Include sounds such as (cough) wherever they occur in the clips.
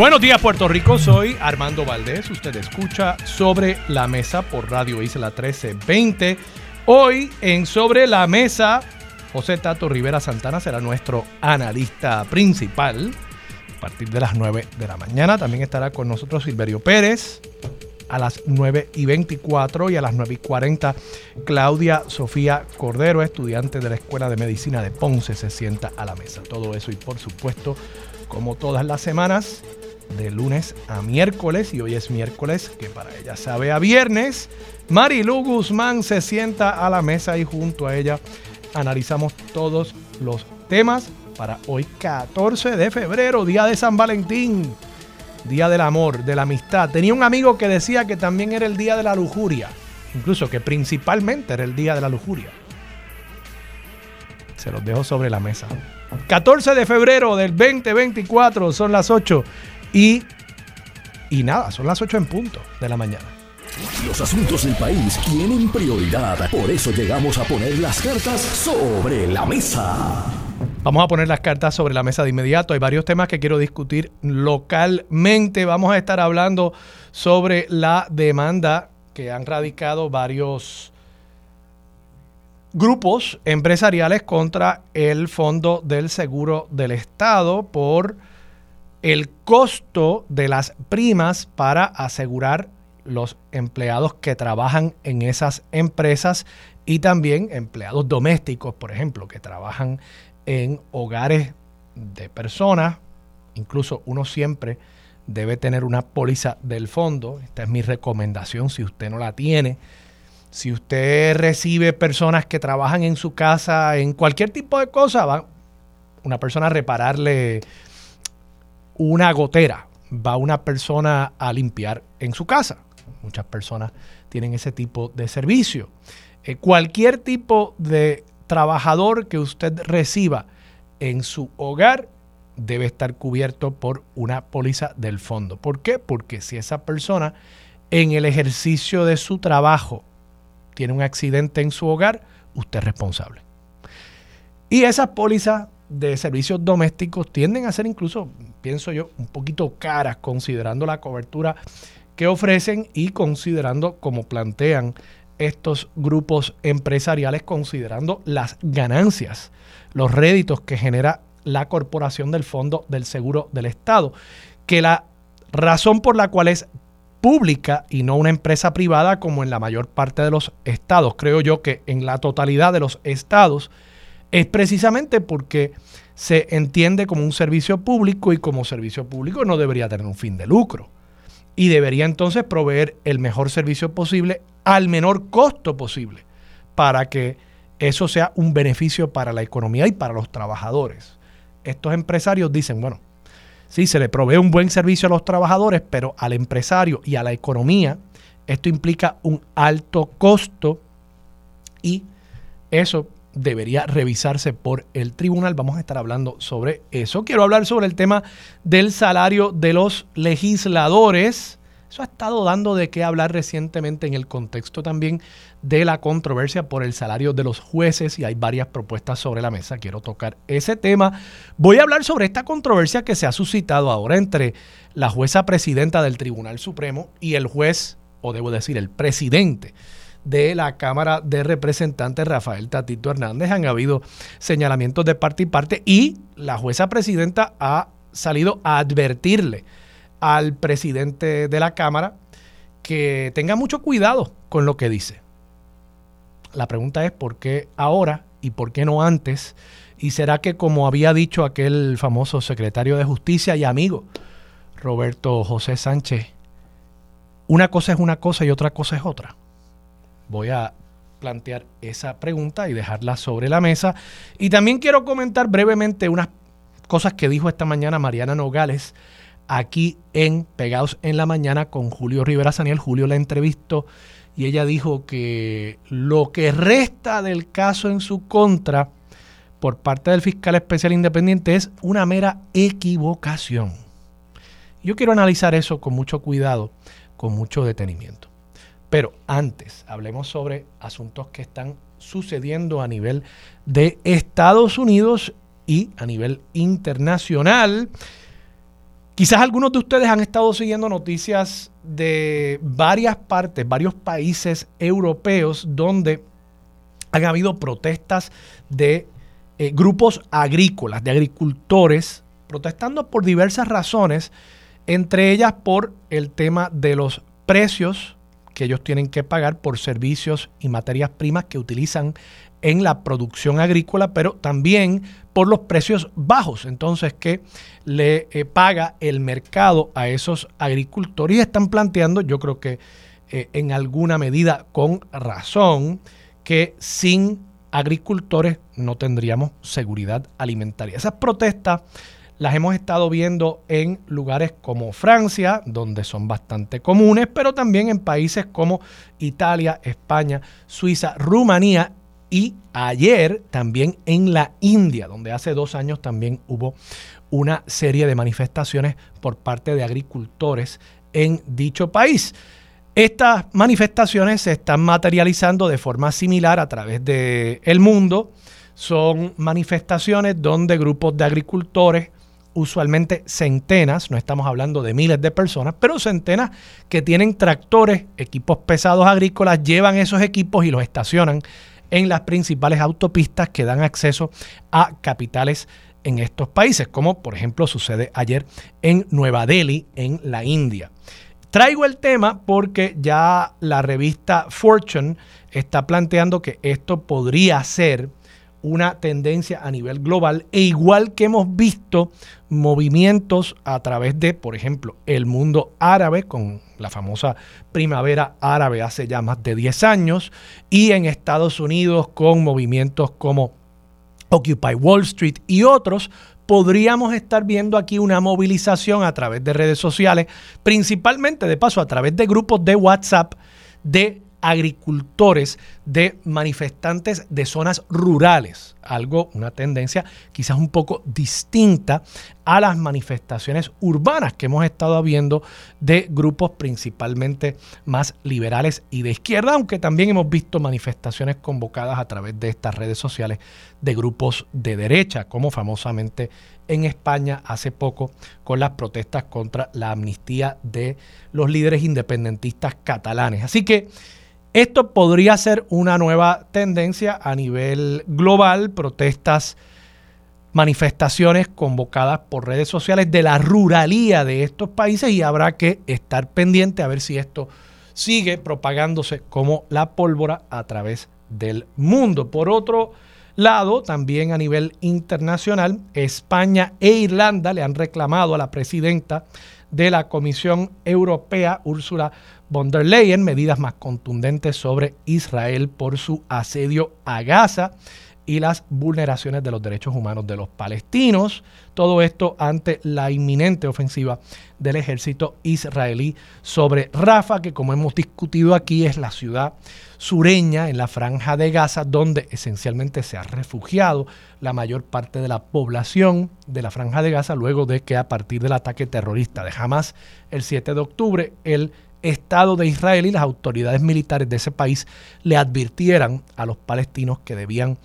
Buenos días Puerto Rico, soy Armando Valdés, usted escucha Sobre la Mesa por Radio Isla 1320. Hoy en Sobre la Mesa, José Tato Rivera Santana será nuestro analista principal a partir de las 9 de la mañana. También estará con nosotros Silverio Pérez a las 9 y 24 y a las 9 y 40 Claudia Sofía Cordero, estudiante de la Escuela de Medicina de Ponce, se sienta a la mesa. Todo eso y por supuesto, como todas las semanas, de lunes a miércoles y hoy es miércoles, que para ella sabe a viernes. Marilu Guzmán se sienta a la mesa y junto a ella analizamos todos los temas para hoy 14 de febrero, día de San Valentín, día del amor, de la amistad. Tenía un amigo que decía que también era el día de la lujuria, incluso que principalmente era el día de la lujuria. Se los dejo sobre la mesa. 14 de febrero del 2024, son las 8 y, y nada, son las 8 en punto de la mañana. Los asuntos del país tienen prioridad, por eso llegamos a poner las cartas sobre la mesa. Vamos a poner las cartas sobre la mesa de inmediato. Hay varios temas que quiero discutir localmente. Vamos a estar hablando sobre la demanda que han radicado varios grupos empresariales contra el Fondo del Seguro del Estado por el costo de las primas para asegurar los empleados que trabajan en esas empresas y también empleados domésticos, por ejemplo, que trabajan en hogares de personas. Incluso uno siempre debe tener una póliza del fondo. Esta es mi recomendación si usted no la tiene. Si usted recibe personas que trabajan en su casa en cualquier tipo de cosa, va una persona a repararle una gotera, va una persona a limpiar en su casa. Muchas personas tienen ese tipo de servicio. Eh, cualquier tipo de trabajador que usted reciba en su hogar debe estar cubierto por una póliza del fondo. ¿Por qué? Porque si esa persona en el ejercicio de su trabajo tiene un accidente en su hogar, usted es responsable. Y esas pólizas de servicios domésticos tienden a ser incluso, pienso yo, un poquito caras considerando la cobertura que ofrecen y considerando como plantean estos grupos empresariales, considerando las ganancias, los réditos que genera la corporación del Fondo del Seguro del Estado, que la razón por la cual es pública y no una empresa privada como en la mayor parte de los estados, creo yo que en la totalidad de los estados, es precisamente porque se entiende como un servicio público y como servicio público no debería tener un fin de lucro. Y debería entonces proveer el mejor servicio posible al menor costo posible para que eso sea un beneficio para la economía y para los trabajadores. Estos empresarios dicen, bueno, sí, se le provee un buen servicio a los trabajadores, pero al empresario y a la economía esto implica un alto costo y eso debería revisarse por el tribunal. Vamos a estar hablando sobre eso. Quiero hablar sobre el tema del salario de los legisladores. Eso ha estado dando de qué hablar recientemente en el contexto también de la controversia por el salario de los jueces y hay varias propuestas sobre la mesa. Quiero tocar ese tema. Voy a hablar sobre esta controversia que se ha suscitado ahora entre la jueza presidenta del Tribunal Supremo y el juez, o debo decir, el presidente de la Cámara de Representantes, Rafael Tatito Hernández. Han habido señalamientos de parte y parte y la jueza presidenta ha salido a advertirle al presidente de la Cámara que tenga mucho cuidado con lo que dice. La pregunta es por qué ahora y por qué no antes. ¿Y será que como había dicho aquel famoso secretario de Justicia y amigo, Roberto José Sánchez, una cosa es una cosa y otra cosa es otra? Voy a plantear esa pregunta y dejarla sobre la mesa. Y también quiero comentar brevemente unas cosas que dijo esta mañana Mariana Nogales aquí en Pegados en la Mañana con Julio Rivera Saniel. Julio la entrevistó y ella dijo que lo que resta del caso en su contra por parte del fiscal especial independiente es una mera equivocación. Yo quiero analizar eso con mucho cuidado, con mucho detenimiento. Pero antes, hablemos sobre asuntos que están sucediendo a nivel de Estados Unidos y a nivel internacional. Quizás algunos de ustedes han estado siguiendo noticias de varias partes, varios países europeos donde han habido protestas de eh, grupos agrícolas, de agricultores, protestando por diversas razones, entre ellas por el tema de los precios que ellos tienen que pagar por servicios y materias primas que utilizan en la producción agrícola, pero también por los precios bajos, entonces que le eh, paga el mercado a esos agricultores y están planteando, yo creo que eh, en alguna medida con razón, que sin agricultores no tendríamos seguridad alimentaria. Esas protestas las hemos estado viendo en lugares como Francia, donde son bastante comunes, pero también en países como Italia, España, Suiza, Rumanía y ayer también en la India, donde hace dos años también hubo una serie de manifestaciones por parte de agricultores en dicho país. Estas manifestaciones se están materializando de forma similar a través del el mundo. Son manifestaciones donde grupos de agricultores, usualmente centenas, no estamos hablando de miles de personas, pero centenas que tienen tractores, equipos pesados agrícolas, llevan esos equipos y los estacionan en las principales autopistas que dan acceso a capitales en estos países, como por ejemplo sucede ayer en Nueva Delhi, en la India. Traigo el tema porque ya la revista Fortune está planteando que esto podría ser una tendencia a nivel global e igual que hemos visto movimientos a través de, por ejemplo, el mundo árabe con la famosa primavera árabe hace ya más de 10 años y en Estados Unidos con movimientos como Occupy Wall Street y otros, podríamos estar viendo aquí una movilización a través de redes sociales, principalmente de paso a través de grupos de WhatsApp de agricultores, de manifestantes de zonas rurales, algo, una tendencia quizás un poco distinta a las manifestaciones urbanas que hemos estado viendo de grupos principalmente más liberales y de izquierda, aunque también hemos visto manifestaciones convocadas a través de estas redes sociales de grupos de derecha, como famosamente en España hace poco con las protestas contra la amnistía de los líderes independentistas catalanes. Así que esto podría ser una nueva tendencia a nivel global, protestas, manifestaciones convocadas por redes sociales de la ruralía de estos países y habrá que estar pendiente a ver si esto sigue propagándose como la pólvora a través del mundo. Por otro lado, también a nivel internacional, España e Irlanda le han reclamado a la presidenta de la Comisión Europea, Úrsula von der Leyen, medidas más contundentes sobre Israel por su asedio a Gaza y las vulneraciones de los derechos humanos de los palestinos. Todo esto ante la inminente ofensiva del ejército israelí sobre Rafa, que como hemos discutido aquí es la ciudad sureña en la franja de Gaza, donde esencialmente se ha refugiado la mayor parte de la población de la franja de Gaza, luego de que a partir del ataque terrorista de Hamas el 7 de octubre, el Estado de Israel y las autoridades militares de ese país le advirtieran a los palestinos que debían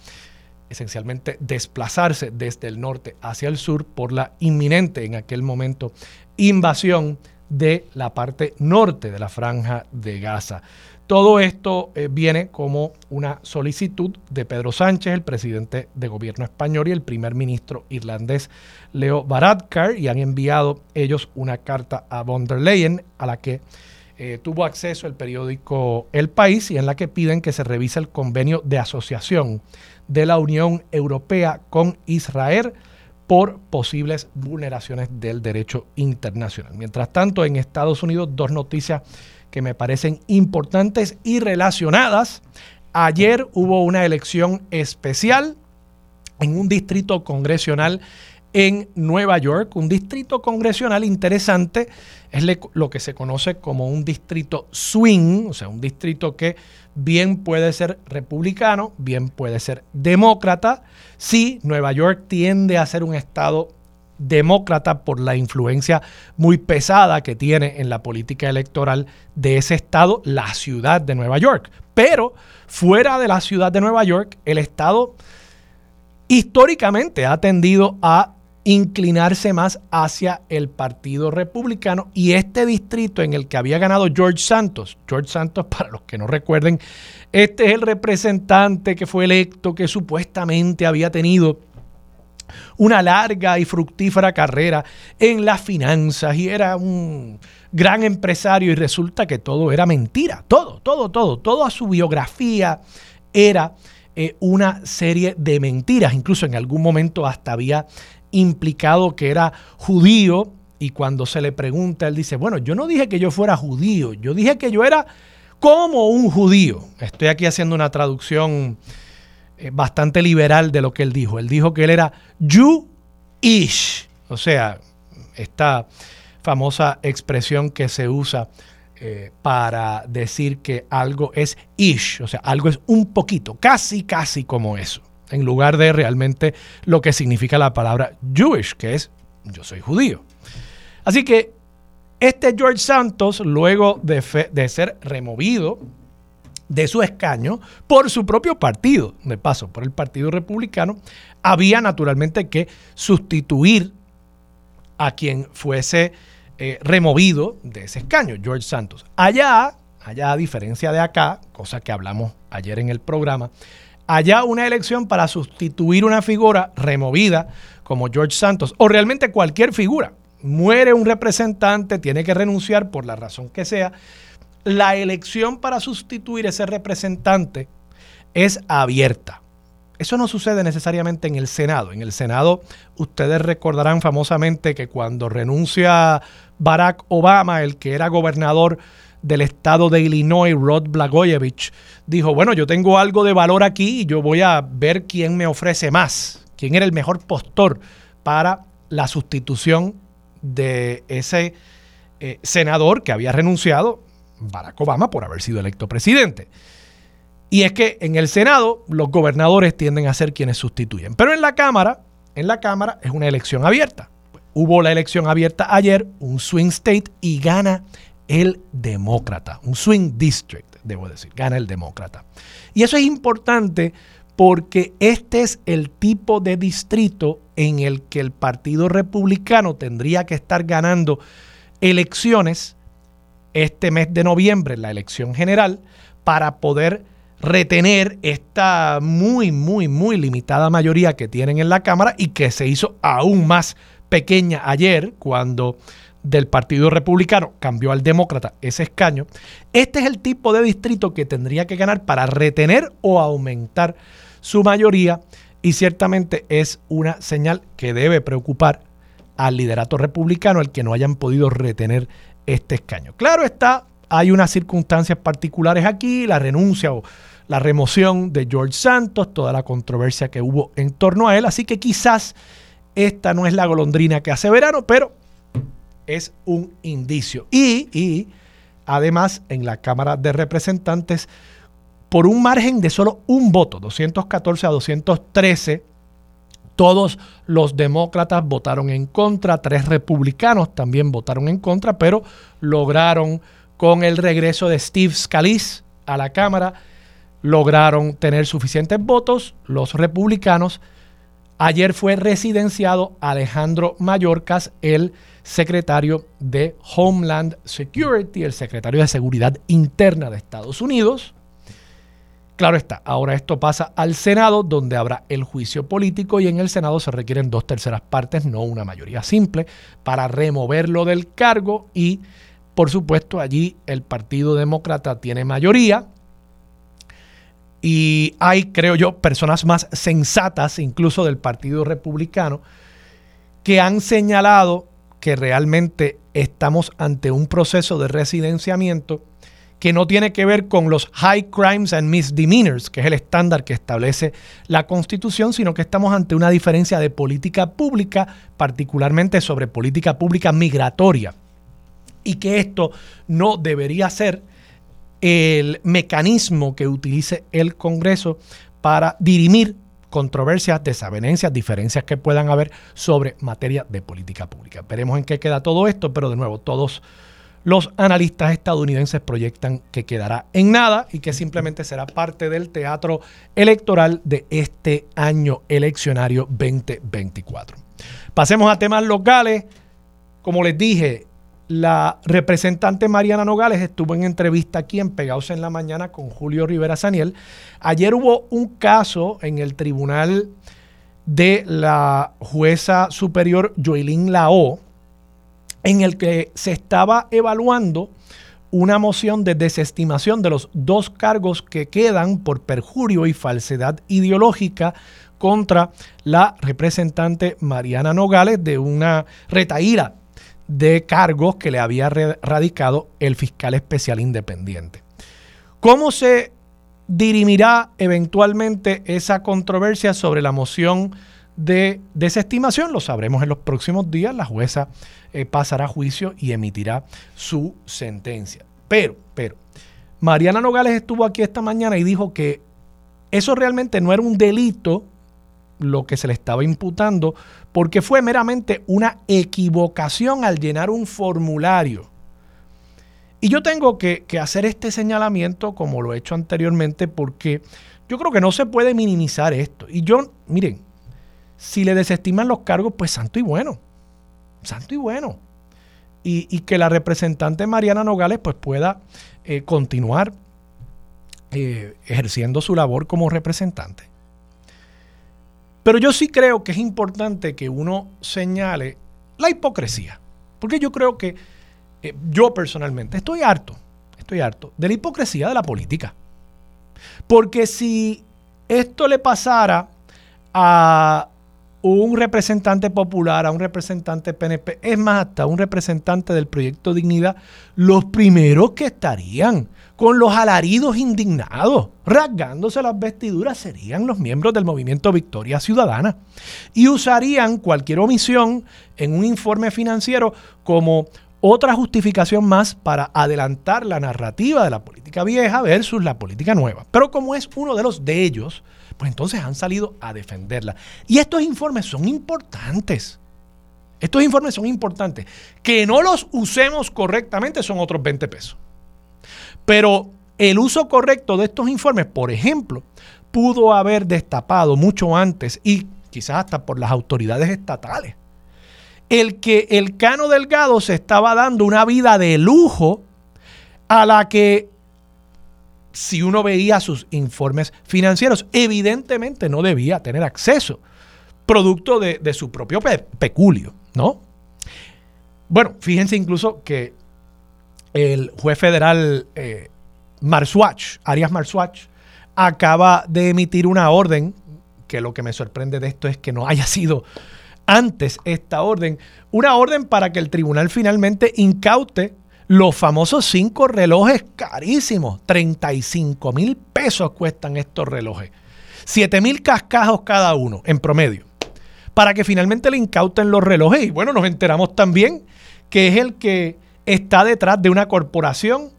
esencialmente desplazarse desde el norte hacia el sur por la inminente en aquel momento invasión de la parte norte de la franja de Gaza. Todo esto eh, viene como una solicitud de Pedro Sánchez, el presidente de gobierno español y el primer ministro irlandés Leo Varadkar, y han enviado ellos una carta a von der Leyen a la que eh, tuvo acceso el periódico El País y en la que piden que se revise el convenio de asociación de la Unión Europea con Israel por posibles vulneraciones del derecho internacional. Mientras tanto, en Estados Unidos, dos noticias que me parecen importantes y relacionadas. Ayer hubo una elección especial en un distrito congresional en Nueva York, un distrito congresional interesante, es lo que se conoce como un distrito swing, o sea, un distrito que bien puede ser republicano, bien puede ser demócrata. Sí, Nueva York tiende a ser un estado demócrata por la influencia muy pesada que tiene en la política electoral de ese estado, la ciudad de Nueva York. Pero fuera de la ciudad de Nueva York, el estado históricamente ha tendido a inclinarse más hacia el Partido Republicano y este distrito en el que había ganado George Santos, George Santos, (laughs) para los que no recuerden, este es el representante que fue electo que supuestamente había tenido una larga y fructífera carrera en las finanzas y era un gran empresario y resulta que todo era mentira, todo, todo, todo, toda su biografía era eh, una serie de mentiras, incluso en algún momento hasta había implicado que era judío y cuando se le pregunta, él dice, bueno, yo no dije que yo fuera judío, yo dije que yo era como un judío. Estoy aquí haciendo una traducción eh, bastante liberal de lo que él dijo. Él dijo que él era Jew-ish, o sea, esta famosa expresión que se usa eh, para decir que algo es ish, o sea, algo es un poquito, casi, casi como eso en lugar de realmente lo que significa la palabra Jewish, que es yo soy judío. Así que este George Santos, luego de, de ser removido de su escaño por su propio partido, de paso, por el Partido Republicano, había naturalmente que sustituir a quien fuese eh, removido de ese escaño, George Santos. Allá, allá a diferencia de acá, cosa que hablamos ayer en el programa, Allá una elección para sustituir una figura removida como George Santos o realmente cualquier figura. Muere un representante, tiene que renunciar por la razón que sea. La elección para sustituir ese representante es abierta. Eso no sucede necesariamente en el Senado. En el Senado ustedes recordarán famosamente que cuando renuncia Barack Obama, el que era gobernador del estado de Illinois, Rod Blagojevich, dijo, bueno, yo tengo algo de valor aquí y yo voy a ver quién me ofrece más, quién era el mejor postor para la sustitución de ese eh, senador que había renunciado, Barack Obama, por haber sido electo presidente. Y es que en el Senado los gobernadores tienden a ser quienes sustituyen. Pero en la Cámara, en la Cámara es una elección abierta. Hubo la elección abierta ayer, un swing state, y gana el demócrata, un swing district, debo decir, gana el demócrata. Y eso es importante porque este es el tipo de distrito en el que el Partido Republicano tendría que estar ganando elecciones este mes de noviembre, la elección general, para poder retener esta muy, muy, muy limitada mayoría que tienen en la Cámara y que se hizo aún más pequeña ayer cuando del Partido Republicano cambió al Demócrata ese escaño, este es el tipo de distrito que tendría que ganar para retener o aumentar su mayoría y ciertamente es una señal que debe preocupar al liderato republicano el que no hayan podido retener este escaño. Claro está, hay unas circunstancias particulares aquí, la renuncia o la remoción de George Santos, toda la controversia que hubo en torno a él, así que quizás esta no es la golondrina que hace verano, pero es un indicio. Y, además en la Cámara de Representantes, por un margen de solo un voto, 214 a 213, todos los demócratas votaron en contra, tres republicanos también votaron en contra, pero lograron con el regreso de Steve Scalise a la Cámara, lograron tener suficientes votos los republicanos. Ayer fue residenciado Alejandro Mayorkas, el secretario de Homeland Security, el secretario de Seguridad Interna de Estados Unidos. Claro está, ahora esto pasa al Senado, donde habrá el juicio político y en el Senado se requieren dos terceras partes, no una mayoría simple, para removerlo del cargo y, por supuesto, allí el Partido Demócrata tiene mayoría y hay, creo yo, personas más sensatas, incluso del Partido Republicano, que han señalado que realmente estamos ante un proceso de residenciamiento que no tiene que ver con los high crimes and misdemeanors, que es el estándar que establece la Constitución, sino que estamos ante una diferencia de política pública, particularmente sobre política pública migratoria, y que esto no debería ser el mecanismo que utilice el Congreso para dirimir controversias, desavenencias, diferencias que puedan haber sobre materia de política pública. Veremos en qué queda todo esto, pero de nuevo, todos los analistas estadounidenses proyectan que quedará en nada y que simplemente será parte del teatro electoral de este año eleccionario 2024. Pasemos a temas locales. Como les dije, la representante Mariana Nogales estuvo en entrevista aquí en Pegados en la Mañana con Julio Rivera Saniel. Ayer hubo un caso en el tribunal de la jueza superior Joelín Lao, en el que se estaba evaluando una moción de desestimación de los dos cargos que quedan por perjurio y falsedad ideológica contra la representante Mariana Nogales de una retaíra de cargos que le había radicado el fiscal especial independiente. ¿Cómo se dirimirá eventualmente esa controversia sobre la moción de desestimación? Lo sabremos en los próximos días. La jueza eh, pasará a juicio y emitirá su sentencia. Pero, pero, Mariana Nogales estuvo aquí esta mañana y dijo que eso realmente no era un delito lo que se le estaba imputando, porque fue meramente una equivocación al llenar un formulario. Y yo tengo que, hacer este señalamiento como lo he hecho anteriormente, porque yo creo que no se puede minimizar esto. Y yo, miren, si le desestiman los cargos, pues santo y bueno, santo y bueno. Y, que la representante Mariana Nogales pues pueda eh, continuar eh, ejerciendo su labor como representante. Pero yo sí creo que es importante que uno señale la hipocresía. Porque yo creo que eh, yo personalmente estoy harto, estoy harto de la hipocresía de la política. Porque si esto le pasara a un representante popular, a un representante PNP, es más, hasta un representante del proyecto Dignidad, los primeros que estarían con los alaridos indignados, rasgándose las vestiduras, serían los miembros del movimiento Victoria Ciudadana y usarían cualquier omisión en un informe financiero como otra justificación más para adelantar la narrativa de la política vieja versus la política nueva. Pero como es uno de los de ellos, pues entonces han salido a defenderla. Y estos informes son importantes. Estos informes son importantes. Que no los usemos correctamente son otros 20 pesos. Pero el uso correcto de estos informes, por ejemplo, pudo haber destapado mucho antes y quizás hasta por las autoridades estatales, el que el Cano Delgado se estaba dando una vida de lujo a la que si uno veía sus informes financieros, evidentemente no debía tener acceso, producto de, su propio peculio, ¿no? Bueno, fíjense incluso que el juez federal eh, Arias Marsuach, acaba de emitir una orden, que lo que me sorprende de esto es que no haya (laughs) sido antes esta orden, una orden para que el tribunal finalmente incaute los famosos cinco relojes carísimos, 35 mil pesos cuestan estos relojes, 7 mil cascajos cada uno en promedio, para que finalmente le incauten los relojes. Y bueno, nos enteramos también que es el que está detrás de una corporación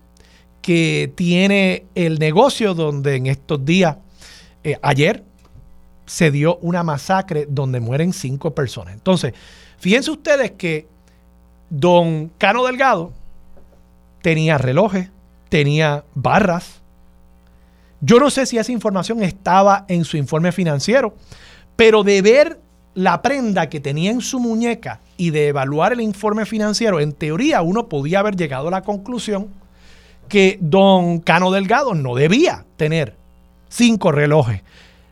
que tiene el negocio donde en estos días, eh, ayer, se dio una masacre donde mueren cinco personas. Entonces, fíjense ustedes que don Cano Delgado tenía relojes, tenía barras. Yo no sé si esa información estaba en su informe financiero, pero de ver la prenda que tenía en su muñeca y de evaluar el informe financiero, en teoría uno podía haber llegado a la conclusión que don Cano Delgado no debía tener cinco relojes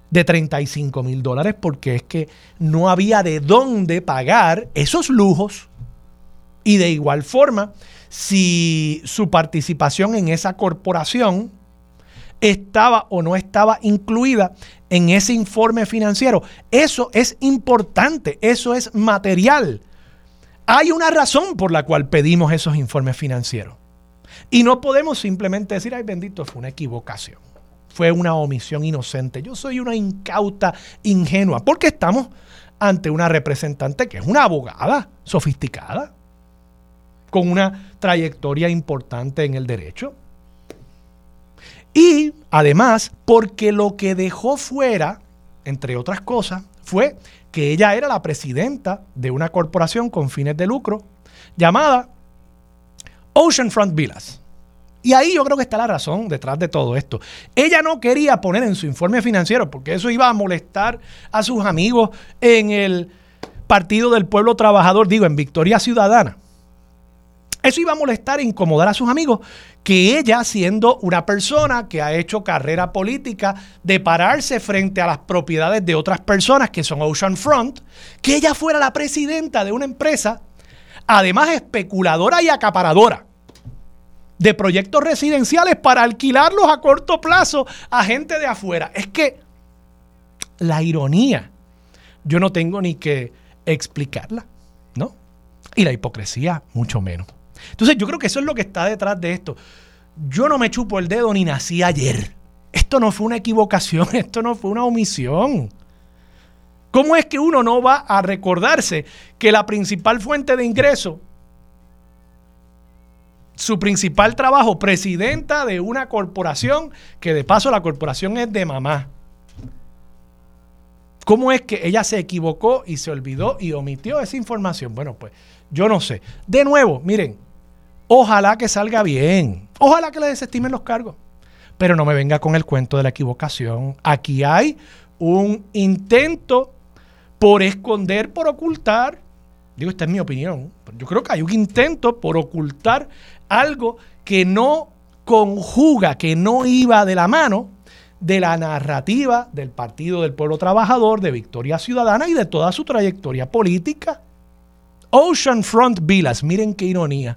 de 35 mil dólares porque es que no había de dónde pagar esos lujos. Y de igual forma, si su participación en esa corporación estaba o no estaba incluida en ese informe financiero. Eso es importante, eso es material. Hay una razón por la cual pedimos esos informes financieros. Y no podemos simplemente decir, ay bendito, fue una equivocación, fue una omisión inocente, yo soy una incauta ingenua, porque estamos ante una representante que es una abogada sofisticada, con una trayectoria importante en el derecho. Y además, porque lo que dejó fuera, entre otras cosas, fue que ella era la presidenta de una corporación con fines de lucro llamada Oceanfront Villas. Y ahí yo creo que está la razón detrás de todo esto. Ella no quería poner en su informe financiero, porque eso iba a molestar a sus amigos en el Partido del Pueblo Trabajador, digo, en Victoria Ciudadana. Eso iba a molestar e incomodar a sus amigos, que ella, siendo una persona que ha hecho carrera política de pararse frente a las propiedades de otras personas que son Oceanfront, que ella fuera la presidenta de una empresa, además especuladora y acaparadora de proyectos residenciales para alquilarlos a corto plazo a gente de afuera. Es que la ironía, yo no tengo ni que explicarla, ¿no? Y la hipocresía, mucho menos. Entonces yo creo que eso es lo que está detrás de esto. Yo no me chupo el dedo ni nací ayer. Esto no fue una equivocación, (laughs) esto no fue una omisión. ¿Cómo es que uno no va a recordarse que la principal fuente de ingreso su principal trabajo, presidenta de una corporación, que de paso la corporación es de mamá. ¿Cómo es que ella se equivocó y se olvidó y omitió esa información? Bueno, pues yo no sé. De nuevo, miren, ojalá que salga bien, ojalá que le desestimen los cargos, pero no me venga con el cuento de la equivocación. Aquí hay un intento por esconder, por ocultar, digo, esta es mi opinión, yo creo que hay un intento por ocultar algo que no conjuga, que no iba de la mano de la narrativa del Partido del Pueblo Trabajador, de Victoria Ciudadana y de toda su trayectoria política. Oceanfront Villas, miren qué ironía.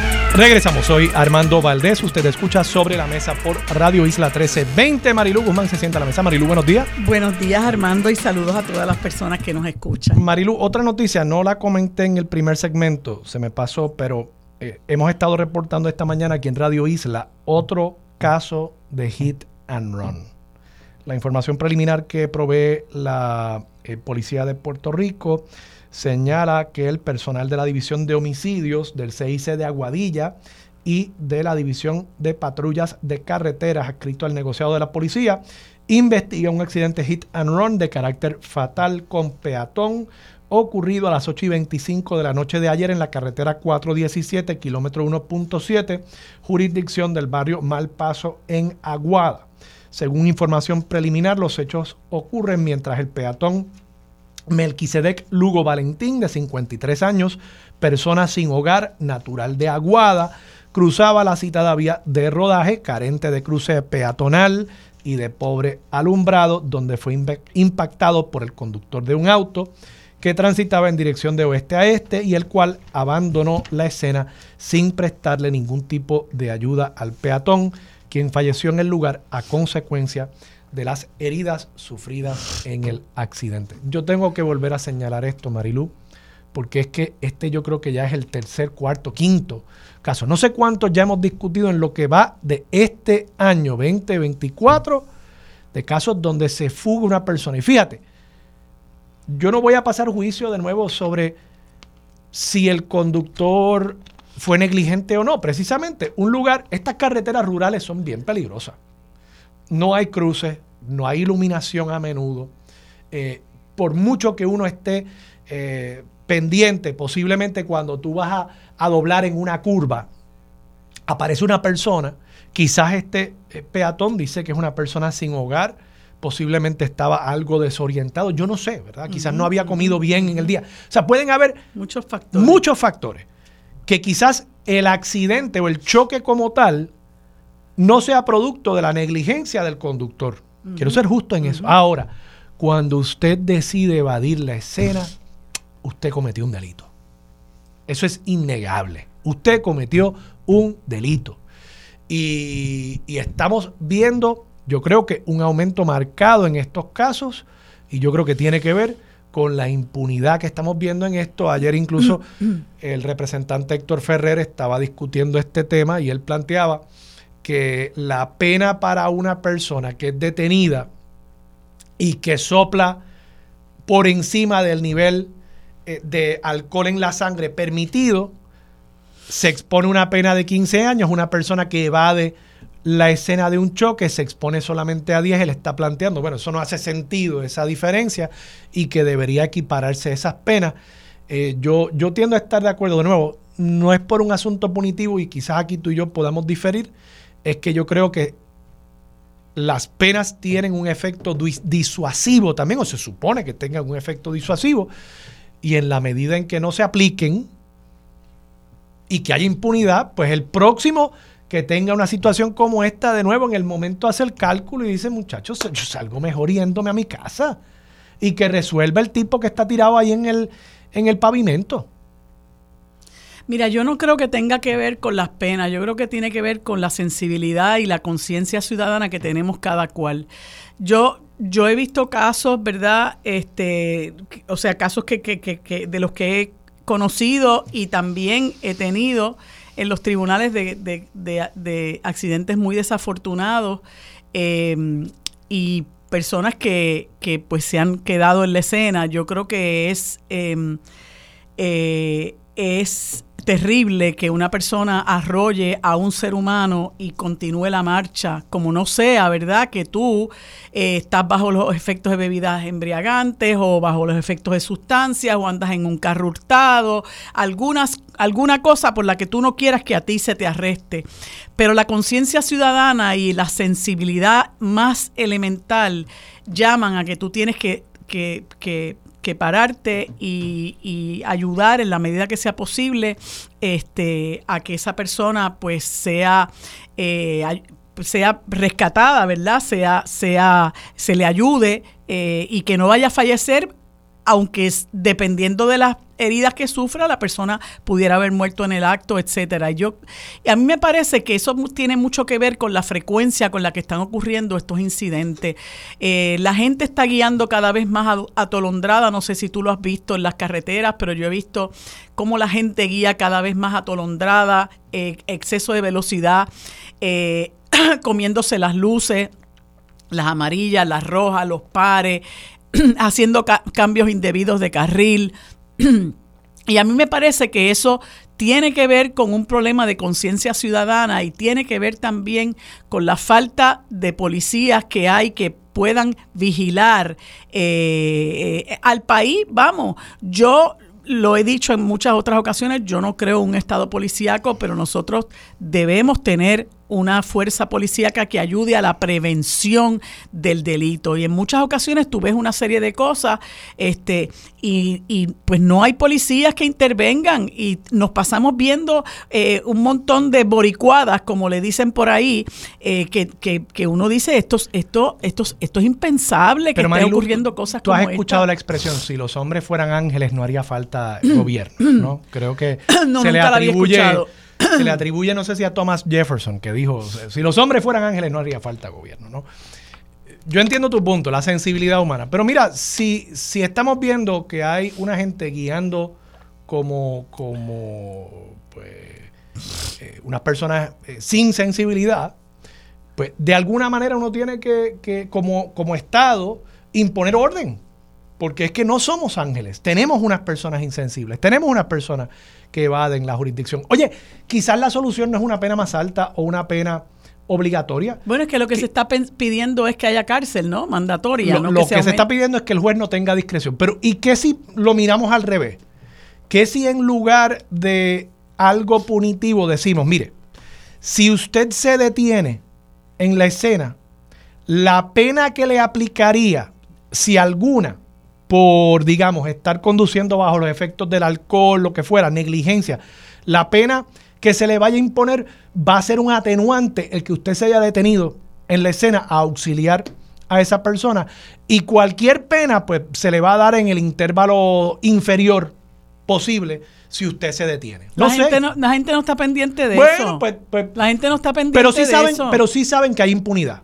Regresamos, soy Armando Valdés, usted escucha Sobre la Mesa por Radio Isla 1320. Marilu Guzmán se sienta a la mesa. Marilu, buenos días. Buenos días Armando y saludos a todas las personas que nos escuchan. Marilu, otra noticia, no la comenté en el primer segmento, se me pasó, pero eh, hemos estado reportando esta mañana aquí en Radio Isla otro caso de hit and run. La información preliminar que provee la eh, Policía de Puerto Rico señala que el personal de la División de Homicidios del CIC de Aguadilla y de la División de Patrullas de Carreteras, adscrito al negociado de la policía, investiga un accidente hit and run de carácter fatal con peatón ocurrido a las 8 y 25 de la noche de ayer en la carretera 417, kilómetro 1.7, jurisdicción del barrio Malpaso en Aguada. Según información preliminar, los hechos ocurren mientras el peatón Melquisedec Lugo Valentín, de 53 años, persona sin hogar, natural de Aguada, cruzaba la citada vía de rodaje, carente de cruce peatonal y de pobre alumbrado, donde fue impactado por el conductor de un auto que transitaba en dirección de oeste a este y el cual abandonó la escena sin prestarle ningún tipo de ayuda al peatón, quien falleció en el lugar a consecuencia de las heridas sufridas en el accidente. Yo tengo que volver a señalar esto, Marilú, porque es que este yo creo que ya es el tercer, cuarto, quinto caso. No sé cuántos ya hemos discutido en lo que va de este año 2024 de casos donde se fuga una persona. Y fíjate, yo no voy a pasar juicio de nuevo sobre si el conductor fue negligente o no. Precisamente, un lugar, estas carreteras rurales son bien peligrosas no hay cruces, no hay iluminación a menudo. Eh, por mucho que uno esté eh, pendiente, posiblemente cuando tú vas a, doblar en una curva, aparece una persona, quizás este eh, peatón dice que es una persona sin hogar, posiblemente estaba algo desorientado, yo no sé, ¿verdad? Quizás no había comido bien en el día. O sea, pueden haber muchos factores. Muchos factores que quizás el accidente o el choque como tal no sea producto de la negligencia del conductor. Quiero ser justo en eso. Ahora, cuando usted decide evadir la escena, usted cometió un delito. Eso es innegable. Usted cometió un delito. Y, y, estamos viendo, yo creo que un aumento marcado en estos casos, y yo creo que tiene que ver con la impunidad que estamos viendo en esto. Ayer incluso el representante Héctor Ferrer estaba discutiendo este tema y él planteaba que la pena para una persona que es detenida y que sopla por encima del nivel eh, de alcohol en la sangre permitido, se expone una pena de 15 años. Una persona que evade la escena de un choque se expone solamente a 10, él está planteando, bueno, eso no hace sentido, esa diferencia, y que debería equipararse esas penas. Eh, yo, yo tiendo a estar de acuerdo, de nuevo, no es por un asunto punitivo y quizás aquí tú y yo podamos diferir, es que yo creo que las penas tienen un efecto disuasivo también, o se supone que tengan un efecto disuasivo, y en la medida en que no se apliquen y que haya impunidad, pues el próximo que tenga una situación como esta, de nuevo, en el momento hace el cálculo y dice, muchachos, yo salgo mejor yéndome a mi casa. Y que resuelva el tipo que está tirado ahí en el, en el pavimento. Mira, yo no creo que tenga que ver con las penas, yo creo que tiene que ver con la sensibilidad y la conciencia ciudadana que tenemos cada cual. Yo, yo he visto casos, ¿verdad? Este, o sea, casos que, que, que, de los que he conocido y también he tenido en los tribunales de, accidentes muy desafortunados em, y personas que, pues se han quedado en la escena. Yo creo que es, em, eh, es terrible que una persona arrolle a un ser humano y continúe la marcha, como no sea, ¿verdad? Que tú eh, estás bajo los efectos de bebidas embriagantes o bajo los efectos de sustancias o andas en un carro hurtado, algunas, alguna cosa por la que tú no quieras que a ti se te arreste. Pero la conciencia ciudadana y la sensibilidad más elemental llaman a que tú tienes que, que, que que pararte y, ayudar en la medida que sea posible este, a que esa persona pues sea, eh, sea rescatada, ¿verdad? Sea, sea, se le ayude eh, y que no vaya a fallecer aunque dependiendo de las heridas que sufra, la persona pudiera haber muerto en el acto, etcétera. Y yo, a mí me parece que eso tiene mucho que ver con la frecuencia con la que están ocurriendo estos incidentes. Eh, la gente está guiando cada vez más atolondrada, no sé si tú lo has visto en las carreteras, pero yo he visto cómo la gente guía cada vez más atolondrada, eh, exceso de velocidad, eh, (clears throat) comiéndose las luces, las amarillas, las rojas, los pares, (clears throat) haciendo cambios indebidos de carril. (clears throat) y a mí me parece que eso tiene que ver con un problema de conciencia ciudadana y tiene que ver también con la falta de policías que hay que puedan vigilar eh, eh, al país. Vamos, yo lo he dicho en muchas otras ocasiones, yo no creo un Estado policíaco, pero nosotros debemos tener una fuerza policíaca que ayude a la prevención del delito. Y en muchas ocasiones tú ves una serie de cosas este, y, y pues no hay policías que intervengan y nos pasamos viendo eh, un montón de boricuadas, como le dicen por ahí, eh, que, que, que, uno dice, esto, esto, esto, esto es impensable que estén ocurriendo cosas tú has escuchado la expresión, si los hombres fueran ángeles no haría falta gobierno, ¿no? (clears throat) Creo que se le atribuye se le atribuye, no sé si a Thomas Jefferson, que dijo, si los hombres fueran ángeles no haría falta gobierno, ¿no? Yo entiendo tu punto, la sensibilidad humana, pero mira, si, si estamos viendo que hay una gente guiando como, como pues, eh, unas personas eh, sin sensibilidad, pues de alguna manera uno tiene que, que como, como Estado, imponer orden porque es que no somos ángeles, tenemos unas personas insensibles, tenemos unas personas que evaden la jurisdicción. Oye, quizás la solución no es una pena más alta o una pena obligatoria. Bueno, es que lo que, se está pidiendo es que haya cárcel, ¿no? Mandatoria. Lo, lo que, se, está pidiendo es que el juez no tenga discreción. Pero ¿y qué si lo miramos al revés? ¿Qué si en lugar de algo punitivo decimos, mire, si usted se detiene en la escena, la pena que le aplicaría, si alguna, por, digamos, estar conduciendo bajo los efectos del alcohol, lo que fuera, negligencia. La pena que se le vaya a imponer va a ser un atenuante el que usted se haya detenido en la escena a auxiliar a esa persona y cualquier pena pues se le va a dar en el intervalo inferior posible si usted se detiene. la, Gente no, la gente no está pendiente de eso. Pues, pues, la gente no está pendiente pero sí de saben, eso. Pero sí saben que hay impunidad.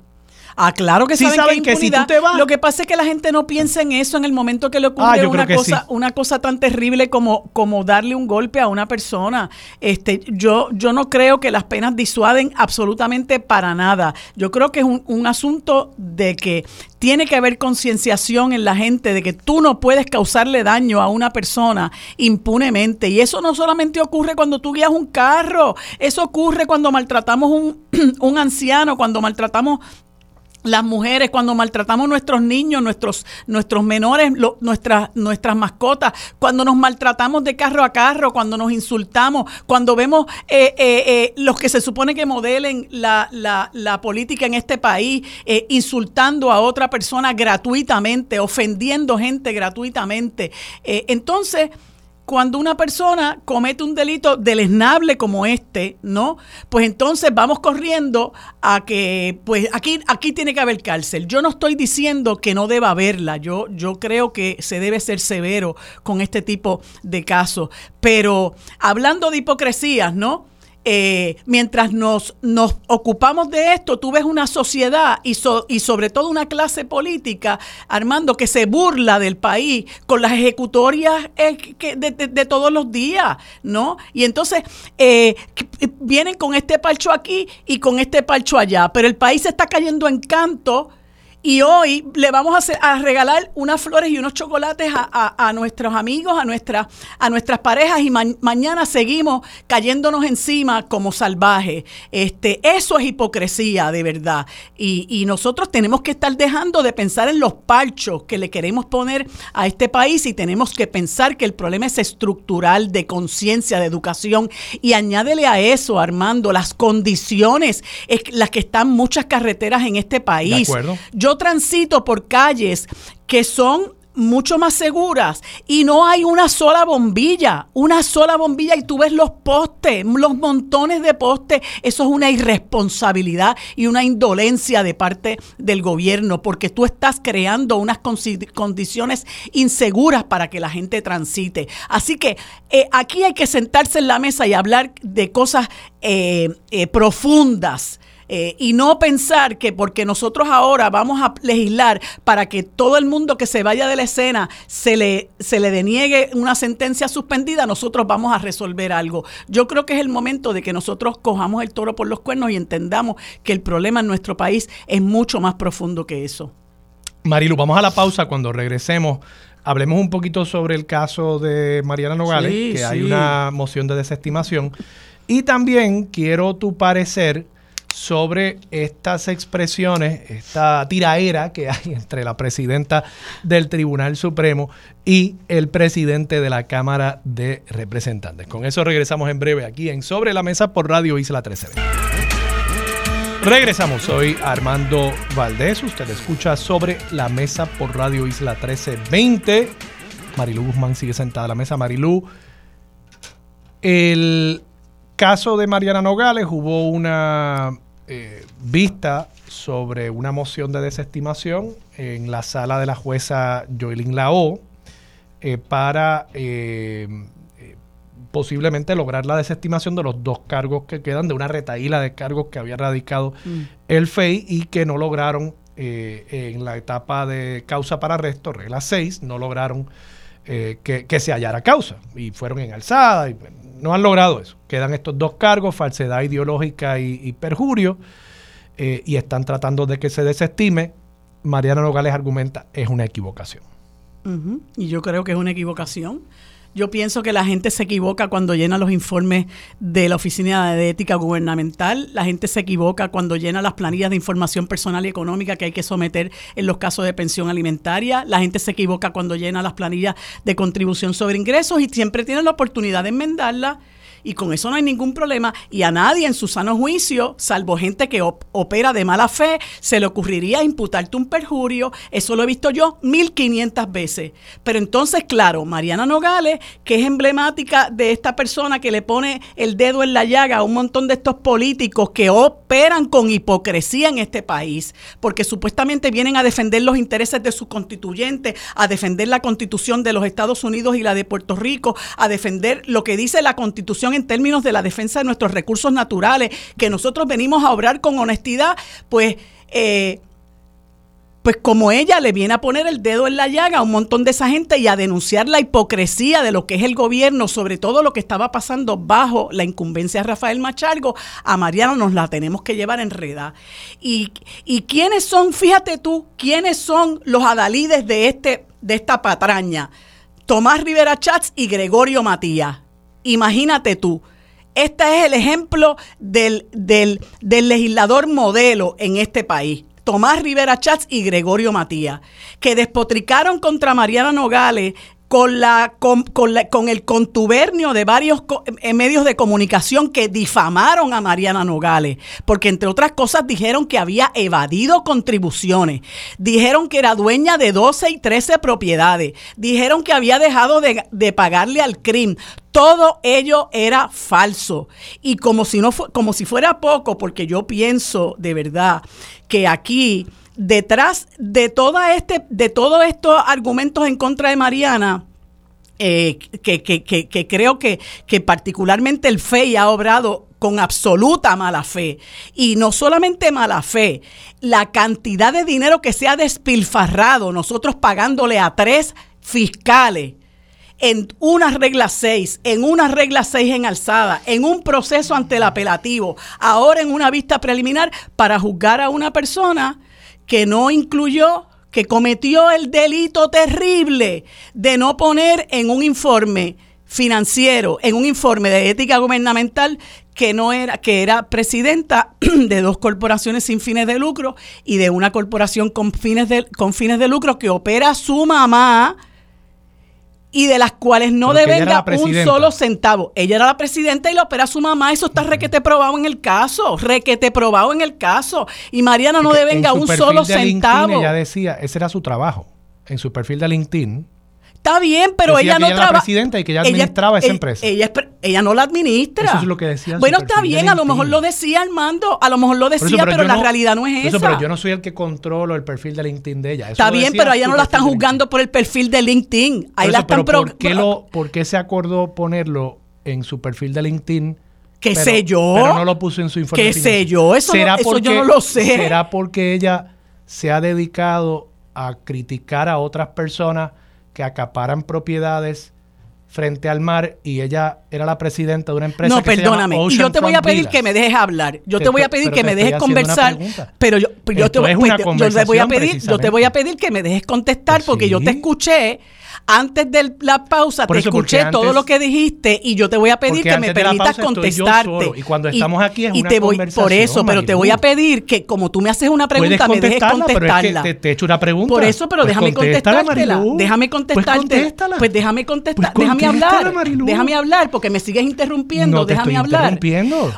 Ah, claro que Sí saben, saben que, que si impunidad. tú te vas- Lo que pasa es que la gente no piensa en eso en el momento que le ocurre Ah, una cosa, sí. una cosa tan terrible como, como darle un golpe a una persona. Este, yo, yo no creo que las penas disuaden absolutamente para nada. Yo creo que es un, un asunto de que tiene que haber concienciación en la gente de que tú no puedes causarle daño a una persona impunemente. Y eso no solamente ocurre cuando tú guías un carro, eso ocurre cuando maltratamos un, (clears throat) un anciano, cuando maltratamos las mujeres, cuando maltratamos nuestros niños, nuestros, nuestros menores, nuestras, nuestras mascotas, cuando nos maltratamos de carro a carro, cuando nos insultamos, cuando vemos eh, eh, eh, los que se supone que modelen la, la- la política en este país, eh, insultando a otra persona gratuitamente, ofendiendo gente gratuitamente. Eh, entonces, cuando una persona comete un delito deleznable como este, ¿no? Pues entonces vamos corriendo a que, pues aquí, aquí tiene que haber cárcel. Yo no estoy diciendo que no deba haberla. Yo, yo creo que se debe ser severo con este tipo de casos. Pero hablando de hipocresías, ¿no? Eh, mientras nos, nos ocupamos de esto, tú ves una sociedad y, so- y sobre todo una clase política, Armando, que se burla del país con las ejecutorias eh, de, todos los días, ¿no? Y entonces eh, vienen con este parcho aquí y con este parcho allá, pero el país se está cayendo en canto. Y hoy le vamos a, hacer- a regalar unas flores y unos chocolates a, a- a nuestros amigos, a, nuestra, a nuestras parejas y ma- mañana seguimos cayéndonos encima como salvajes. Este, eso es hipocresía, de verdad. Y, y nosotros tenemos que estar dejando de pensar en los parchos que le queremos poner a este país y tenemos que pensar que el problema es estructural, de conciencia, de educación. Y añádele a eso, Armando, las condiciones es las que están muchas carreteras en este país. acuerdo. Yo transito por calles que son mucho más seguras y no hay una sola bombilla, una sola bombilla y tú ves los postes, los montones de postes, eso es una irresponsabilidad y una indolencia de parte del gobierno porque tú estás creando unas condiciones inseguras para que la gente transite. Así que eh, aquí hay que sentarse en la mesa y hablar de cosas eh, eh, profundas. Eh, y no pensar que porque nosotros ahora vamos a legislar para que todo el mundo que se vaya de la escena se le, se le deniegue una sentencia suspendida, nosotros vamos a resolver algo. Yo creo que es el momento de que nosotros cojamos el toro por los cuernos y entendamos que el problema en nuestro país es mucho más profundo que eso. Marilu, vamos a la pausa. Cuando regresemos, hablemos un poquito sobre el caso de Mariana Nogales, Sí, que hay una moción de desestimación. Y también quiero tu parecer sobre estas expresiones, esta tiraera que hay entre la presidenta del Tribunal Supremo y el presidente de la Cámara de Representantes. Con eso regresamos en breve aquí en Sobre la Mesa por Radio Isla 1320. Regresamos, soy Armando Valdés, usted escucha sobre la mesa por Radio Isla 1320. Marilú Guzmán sigue sentada a la mesa. Marilú, el caso de Mariana Nogales hubo una eh, vista sobre una moción de desestimación en la sala de la jueza Joylin Lao eh, para eh, eh, posiblemente lograr la desestimación de los dos cargos que quedan, de una retaíla de cargos que había radicado el FEI y que no lograron eh, en la etapa de causa para arresto, regla 6, no lograron eh, que, que se hallara causa. Y fueron en alzada y no han logrado eso. Quedan estos dos cargos, falsedad ideológica y, perjurio, eh, y están tratando de que se desestime. Mariana Nogales argumenta es una equivocación. Y yo creo que es una equivocación. Yo pienso que la gente se equivoca cuando llena los informes de la Oficina de Ética Gubernamental. La gente se equivoca cuando llena las planillas de información personal y económica que hay que someter en los casos de pensión alimentaria. La gente se equivoca cuando llena las planillas de contribución sobre ingresos y siempre tiene la oportunidad de enmendarla y con eso no hay ningún problema y a nadie en su sano juicio, salvo gente que opera de mala fe, se le ocurriría imputarte un perjurio. Eso lo he visto yo 1500 veces. Pero entonces, claro, Mariana Nogales, que es emblemática de esta persona que le pone el dedo en la llaga a un montón de estos políticos que operan con hipocresía en este país, porque supuestamente vienen a defender los intereses de su constituyente, a defender la constitución de los Estados Unidos y la de Puerto Rico, a defender lo que dice la constitución en términos de la defensa de nuestros recursos naturales, que nosotros venimos a obrar con honestidad, pues... Eh, pues como ella le viene a poner el dedo en la llaga a un montón de esa gente y a denunciar la hipocresía de lo que es el gobierno, sobre todo lo que estaba pasando bajo la incumbencia de Rafael Machargo, a Mariana nos la tenemos que llevar enredada. Y, y quiénes son, fíjate tú, quiénes son los adalides de, este, de esta patraña. Tomás Rivera Chats y Gregorio Matías. Imagínate tú. Este es el ejemplo del, del, del legislador modelo en este país. Tomás Rivera Chats y Gregorio Matías, que despotricaron contra Mariana Nogales con, la, con, con, el contubernio de varios eh, medios de comunicación que difamaron a Mariana Nogales, porque entre otras cosas dijeron que había evadido contribuciones, dijeron que era dueña de 12 y 13 propiedades, dijeron que había dejado de, de pagarle al CRIM. Todo ello era falso. Y como si, no como si fuera poco, porque yo pienso de verdad que aquí detrás de toda este, de todos estos argumentos en contra de Mariana, eh, que, creo que, que particularmente el FEI ha obrado con absoluta mala fe. Y no solamente mala fe, la cantidad de dinero que se ha despilfarrado, nosotros pagándole a tres fiscales en una regla 6, en una regla 6 en alzada, en un proceso ante el apelativo, ahora en una vista preliminar para juzgar a una persona que no incluyó, que cometió el delito terrible de no poner en un informe financiero, en un informe de ética gubernamental que no era que era presidenta (clears throat) de dos corporaciones sin fines de lucro y de una corporación con fines de con fines de lucro que opera su mamá y de las cuales no devenga un solo centavo. Ella era la presidenta y la opera su mamá. Eso está requete probado en el caso. Requete probado en el caso. Y Mariana no devenga un solo centavo. ella decía, ese era su trabajo. En su perfil de LinkedIn, Está bien, pero ella no trabaja. presidenta y que ella administraba esa empresa. Ella, ella, no la administra. Eso es lo que decía. Bueno, está bien, a lo mejor lo decía Armando, a lo mejor lo decía, pero, la realidad no es eso, Pero yo no soy el que controlo el perfil de LinkedIn de ella. está bien, pero ella no la están juzgando por el perfil de LinkedIn. Ahí la están pero ¿por, qué lo, ¿Por qué se acordó ponerlo en su perfil de LinkedIn? ¿Qué sé yo? Pero no lo puso en su informe. ¿Qué sé yo? Eso, eso yo no lo sé. ¿Será porque ella se ha dedicado a criticar a otras personas? Que acaparan propiedades frente al mar y ella era la presidenta de una empresa no, perdóname. y yo te voy a pedir que me dejes hablar. Yo te, voy a pedir que me dejes conversar. Pero yo, yo, te, pues, yo te voy a pedir, yo te voy a pedir que me dejes contestar pues porque yo te escuché antes de la pausa te escuché todo lo que dijiste y yo te voy a pedir que me permitas contestarte. Y cuando estamos aquí es y te voy por eso, pero te voy a pedir que como tú me haces una pregunta me dejes contestarla. te, he hecho una pregunta. Por eso, pero pues déjame contestártela. Déjame pues contestártela. Pues, déjame contestar, pues déjame hablar. Déjame hablar porque me sigues interrumpiendo, déjame hablar.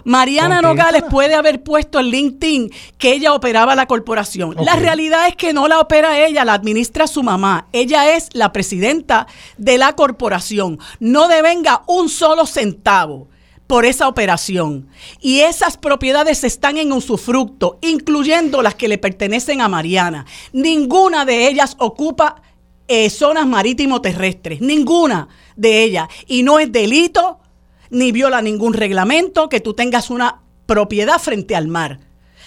Mariana Nogales puede haber puesto en LinkedIn que ella operaba la corporación. La realidad es que no la opera ella, la administra su mamá. Ella es la presidenta de la corporación. No devenga un solo centavo por esa operación. Y esas propiedades están en usufructo, incluyendo las que le pertenecen a Mariana. Ninguna de ellas ocupa eh, zonas marítimo terrestres, ninguna de ellas. Y no es delito ni viola ningún reglamento que tú tengas una propiedad frente al mar.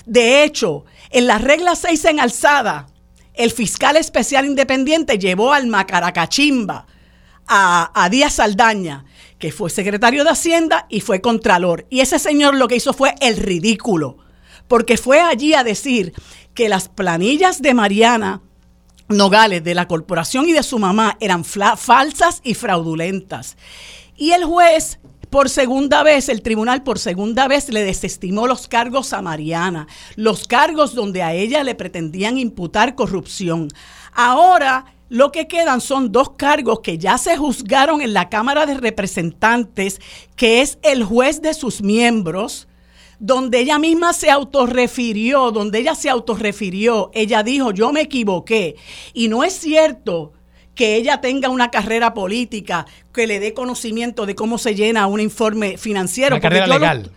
De hecho, en la regla 6 en alzada, el fiscal especial independiente llevó al Macaracachimba a, a Díaz Saldaña, que fue secretario de Hacienda y fue contralor. Y ese señor lo que hizo fue el ridículo, porque fue allí a decir que las planillas de Mariana Nogales, de la corporación y de su mamá, eran falsas y fraudulentas. Y el juez por segunda vez, el tribunal por segunda vez le desestimó los cargos a Mariana, los cargos donde a ella le pretendían imputar corrupción. Ahora lo que quedan son dos cargos que ya se juzgaron en la Cámara de Representantes, que es el juez de sus miembros, donde ella misma se autorrefirió, donde ella se autorrefirió, ella dijo, yo me equivoqué. Y no es cierto que ella tenga una carrera política, que le dé conocimiento de cómo se llena un informe financiero. Una carrera legal.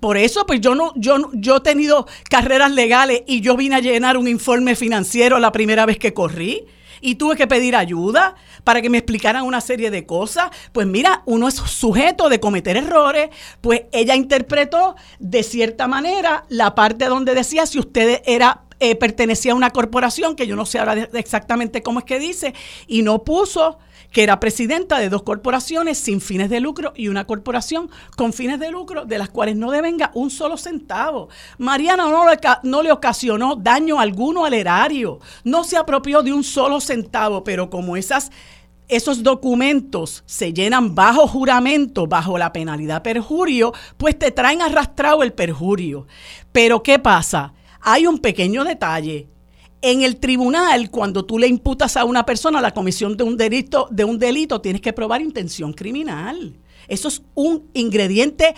por eso, pues yo no, yo, yo he tenido carreras legales y yo vine a llenar un informe financiero la primera vez que corrí y tuve que pedir ayuda para que me explicaran una serie de cosas. Pues mira, uno es sujeto de cometer errores, pues ella interpretó de cierta manera la parte donde decía si usted era eh, pertenecía a una corporación, que yo no sé ahora exactamente cómo es que dice, y no puso que era presidenta de dos corporaciones sin fines de lucro y una corporación con fines de lucro de las cuales no devenga un solo centavo. Mariana no le, no le ocasionó daño alguno al erario, no se apropió de un solo centavo, pero como esas esos documentos se llenan bajo juramento, bajo la penalidad perjurio, pues te traen arrastrado el perjurio. Pero ¿qué pasa? Hay un pequeño detalle en el tribunal, cuando tú le imputas a una persona la comisión de un delito, de un delito, tienes que probar intención criminal. Eso es un ingrediente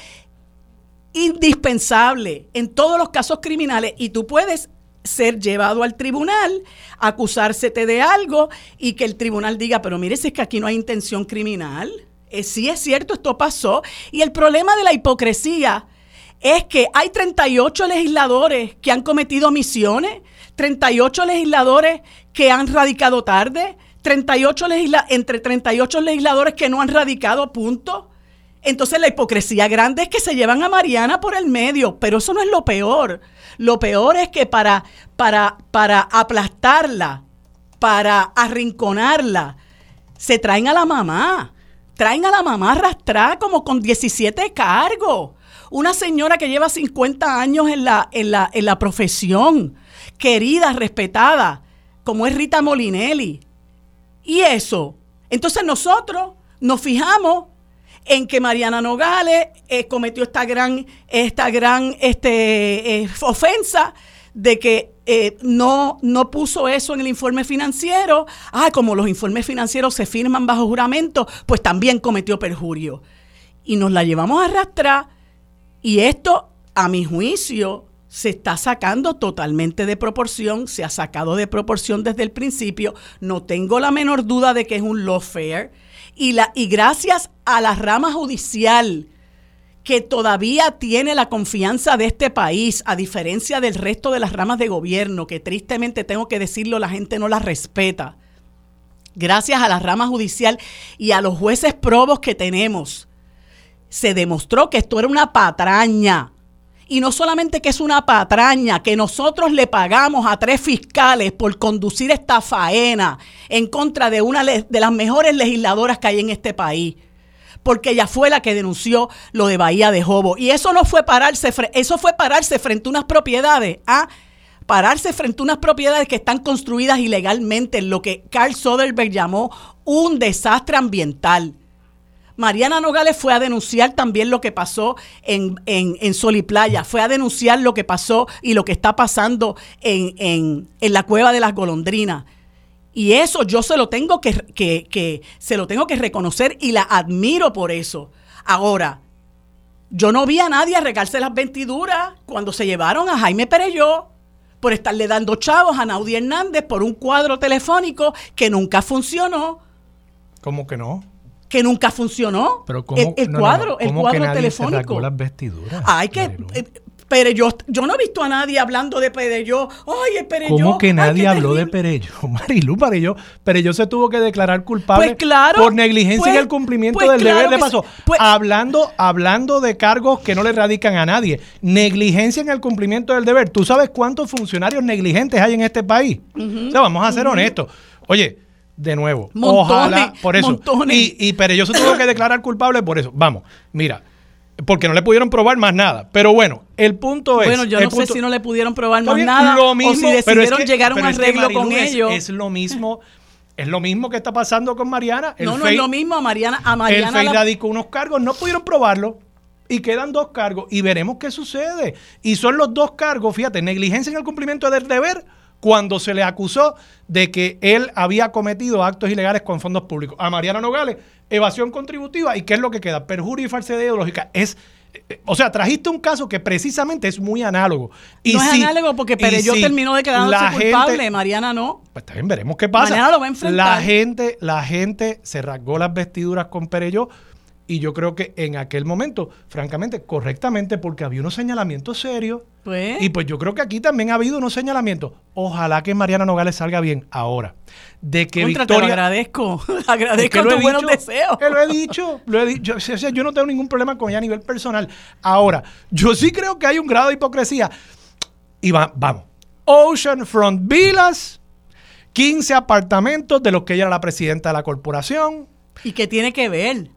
indispensable en todos los casos criminales y tú puedes ser llevado al tribunal, acusársete de algo y que el tribunal diga, pero mire, si es que aquí no hay intención criminal. Eh, sí es cierto, esto pasó. Y el problema de la hipocresía es que hay 38 legisladores que han cometido omisiones 38 legisladores que han radicado tarde, 38 legisla entre 38 legisladores que no han radicado, punto. Entonces la hipocresía grande es que se llevan a Mariana por el medio, pero eso no es lo peor. Lo peor es que para, para, para aplastarla, para arrinconarla, se traen a la mamá. Traen a la mamá arrastrada como con 17 cargos. Una señora que lleva 50 años en la, en la, en la profesión querida, respetada, como es Rita Molinelli. Y eso. Entonces nosotros nos fijamos en que Mariana Nogales eh, cometió esta gran, esta gran este, eh, ofensa de que eh, no, no puso eso en el informe financiero. Ah, como los informes financieros se firman bajo juramento, pues también cometió perjurio. Y nos la llevamos a arrastrar. Y esto, a mi juicio, se está sacando totalmente de proporción, se ha sacado de proporción desde el principio, no tengo la menor duda de que es un lawfare y, la, y gracias a la rama judicial que todavía tiene la confianza de este país, a diferencia del resto de las ramas de gobierno, que tristemente tengo que decirlo, la gente no la respeta. Gracias a la rama judicial y a los jueces probos que tenemos, se demostró que esto era una patraña, y no solamente que es una patraña, que nosotros le pagamos a tres fiscales por conducir esta faena en contra de una de las mejores legisladoras que hay en este país. Porque ella fue la que denunció lo de Bahía de Jobo. Y eso no fue pararse, eso fue pararse frente a unas propiedades. ¿ah? Pararse frente a unas propiedades que están construidas ilegalmente en lo que Carl Soderberg llamó un desastre ambiental. Mariana Nogales fue a denunciar también lo que pasó en, en, Sol y Playa, fue a denunciar lo que pasó y lo que está pasando en, la cueva de las golondrinas. Y eso yo se lo tengo que, que, se lo tengo que reconocer y la admiro por eso. Ahora, yo no vi a nadie arregarse las ventiduras cuando se llevaron a Jaime Pereyó por estarle dando chavos a Naudi Hernández por un cuadro telefónico que nunca funcionó. ¿Cómo que no? Que nunca funcionó. Pero ¿cómo, el, cuadro, el cuadro que telefónico. Se las vestiduras. Ay, que pero yo, yo no he visto a nadie hablando de Pereyó. Ay, el Pereyó. ¿Cómo que nadie habló de Pereyó? (laughs) Marilu, Pereyó. Pereyó se tuvo que declarar culpable pues por negligencia en el pues, cumplimiento pues del deber de paso. hablando, hablando de cargos que no le radican a nadie. Negligencia en el cumplimiento del deber. ¿Tú sabes cuántos funcionarios negligentes hay en este país? o sea, vamos a ser honestos. Oye, de nuevo. Ojalá, por eso. Y, y Perello se tuvo que declarar culpable por eso. Vamos, mira, porque no le pudieron probar más nada. Pero bueno, el punto es. Bueno, yo no sé si no le pudieron probar más nada lo mismo, o si decidieron llegar a un arreglo con ellos. Es lo mismo. Es lo mismo que está pasando con Mariana. no, no es lo mismo. A Mariana, a Mariana. El FEI radicó unos cargos, no pudieron probarlo. Y quedan dos cargos. Y veremos qué sucede. Y son los dos cargos, fíjate, negligencia en el cumplimiento del deber cuando se le acusó de que él había cometido actos ilegales con fondos públicos. A Mariana Nogales, evasión contributiva, ¿y qué es lo que queda? Perjurio y falsedad ideológica. Es eh, o sea, trajiste un caso que precisamente es muy análogo. Y no es análogo porque Pereyó terminó de quedarse culpable, Mariana no. Pues también veremos qué pasa. Mañana lo va a enfrentar. La gente, la gente se rasgó las vestiduras con Pereyó y yo creo que en aquel momento, francamente, correctamente, porque había unos señalamientos serios. Pues. Y pues yo creo que aquí también ha habido unos señalamientos. Ojalá que Mariana Nogales salga bien ahora. De que Victoria. Te lo agradezco. (laughs) agradezco tus buenos deseos. Que lo he dicho. Lo he dicho. O sea, yo no tengo ningún problema con ella a nivel personal. Ahora, yo sí creo que hay un grado de hipocresía. Y va, vamos. Oceanfront Villas, 15 apartamentos de los que ella era la presidenta de la corporación. ¿Y qué tiene que ver?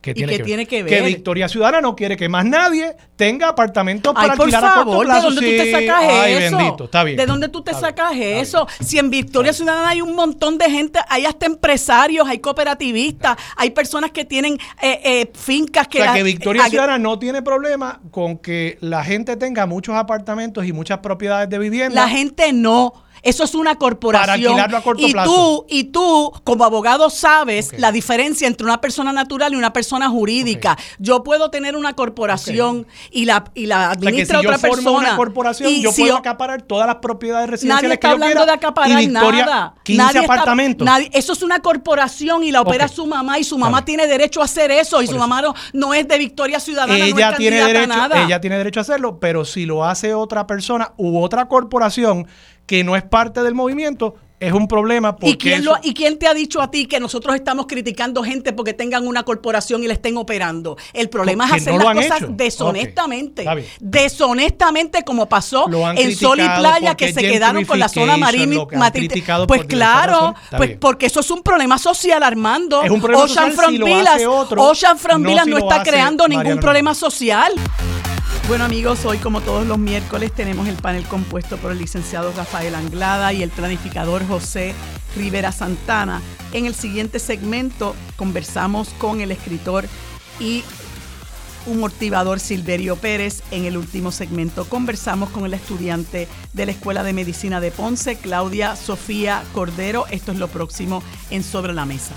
Que tiene, que, tiene que ver. Que Victoria Ciudadana no quiere que más nadie tenga apartamentos para alquilar a corto plazo. ¿De dónde tú te sacas Ay, eso? Bendito, está bien. ¿De dónde tú te sacas eso? si en Victoria Ciudadana hay un montón de gente, hay hasta empresarios, hay cooperativistas, hay personas que tienen eh, eh, fincas que... O sea, que Victoria Ciudadana no tiene problema con que la gente tenga muchos apartamentos y muchas propiedades de vivienda. La gente no eso es una corporación. y tú, y tú, como abogado, sabes la diferencia entre una persona natural y una persona jurídica. Yo puedo tener una corporación y la, y la administra o sea, que si yo formo una corporación, yo puedo acaparar todas las propiedades residenciales nadie está que yo hablando de acaparar nada. 15 nadie apartamentos. eso es una corporación y la opera su mamá y su mamá tiene derecho a hacer eso y su mamá no, es de Victoria Ciudadana, ella no tiene derecho, Ella tiene derecho a hacerlo, pero si lo hace otra persona u otra corporación que no es parte del movimiento, es un problema porque ¿Y quién, ¿Y quién te ha dicho a ti que nosotros estamos criticando gente porque tengan una corporación y la estén operando? El problema es hacer las cosas deshonestamente. deshonestamente como pasó en Sol y Playa que se quedaron con la zona marítima. Pues claro, pues porque eso es un problema social, Armando. Es un problema Ocean social Front Ocean no, no está creando ningún problema social. Bueno amigos, hoy como todos los miércoles tenemos el panel compuesto por el licenciado Rafael Anglada y el planificador José Rivera Santana. En el siguiente segmento conversamos con el escritor y un motivador Silverio Pérez. En el último segmento conversamos con el estudiante de la Escuela de Medicina de Ponce, Claudia Sofía Cordero. Esto es lo próximo en Sobre la Mesa.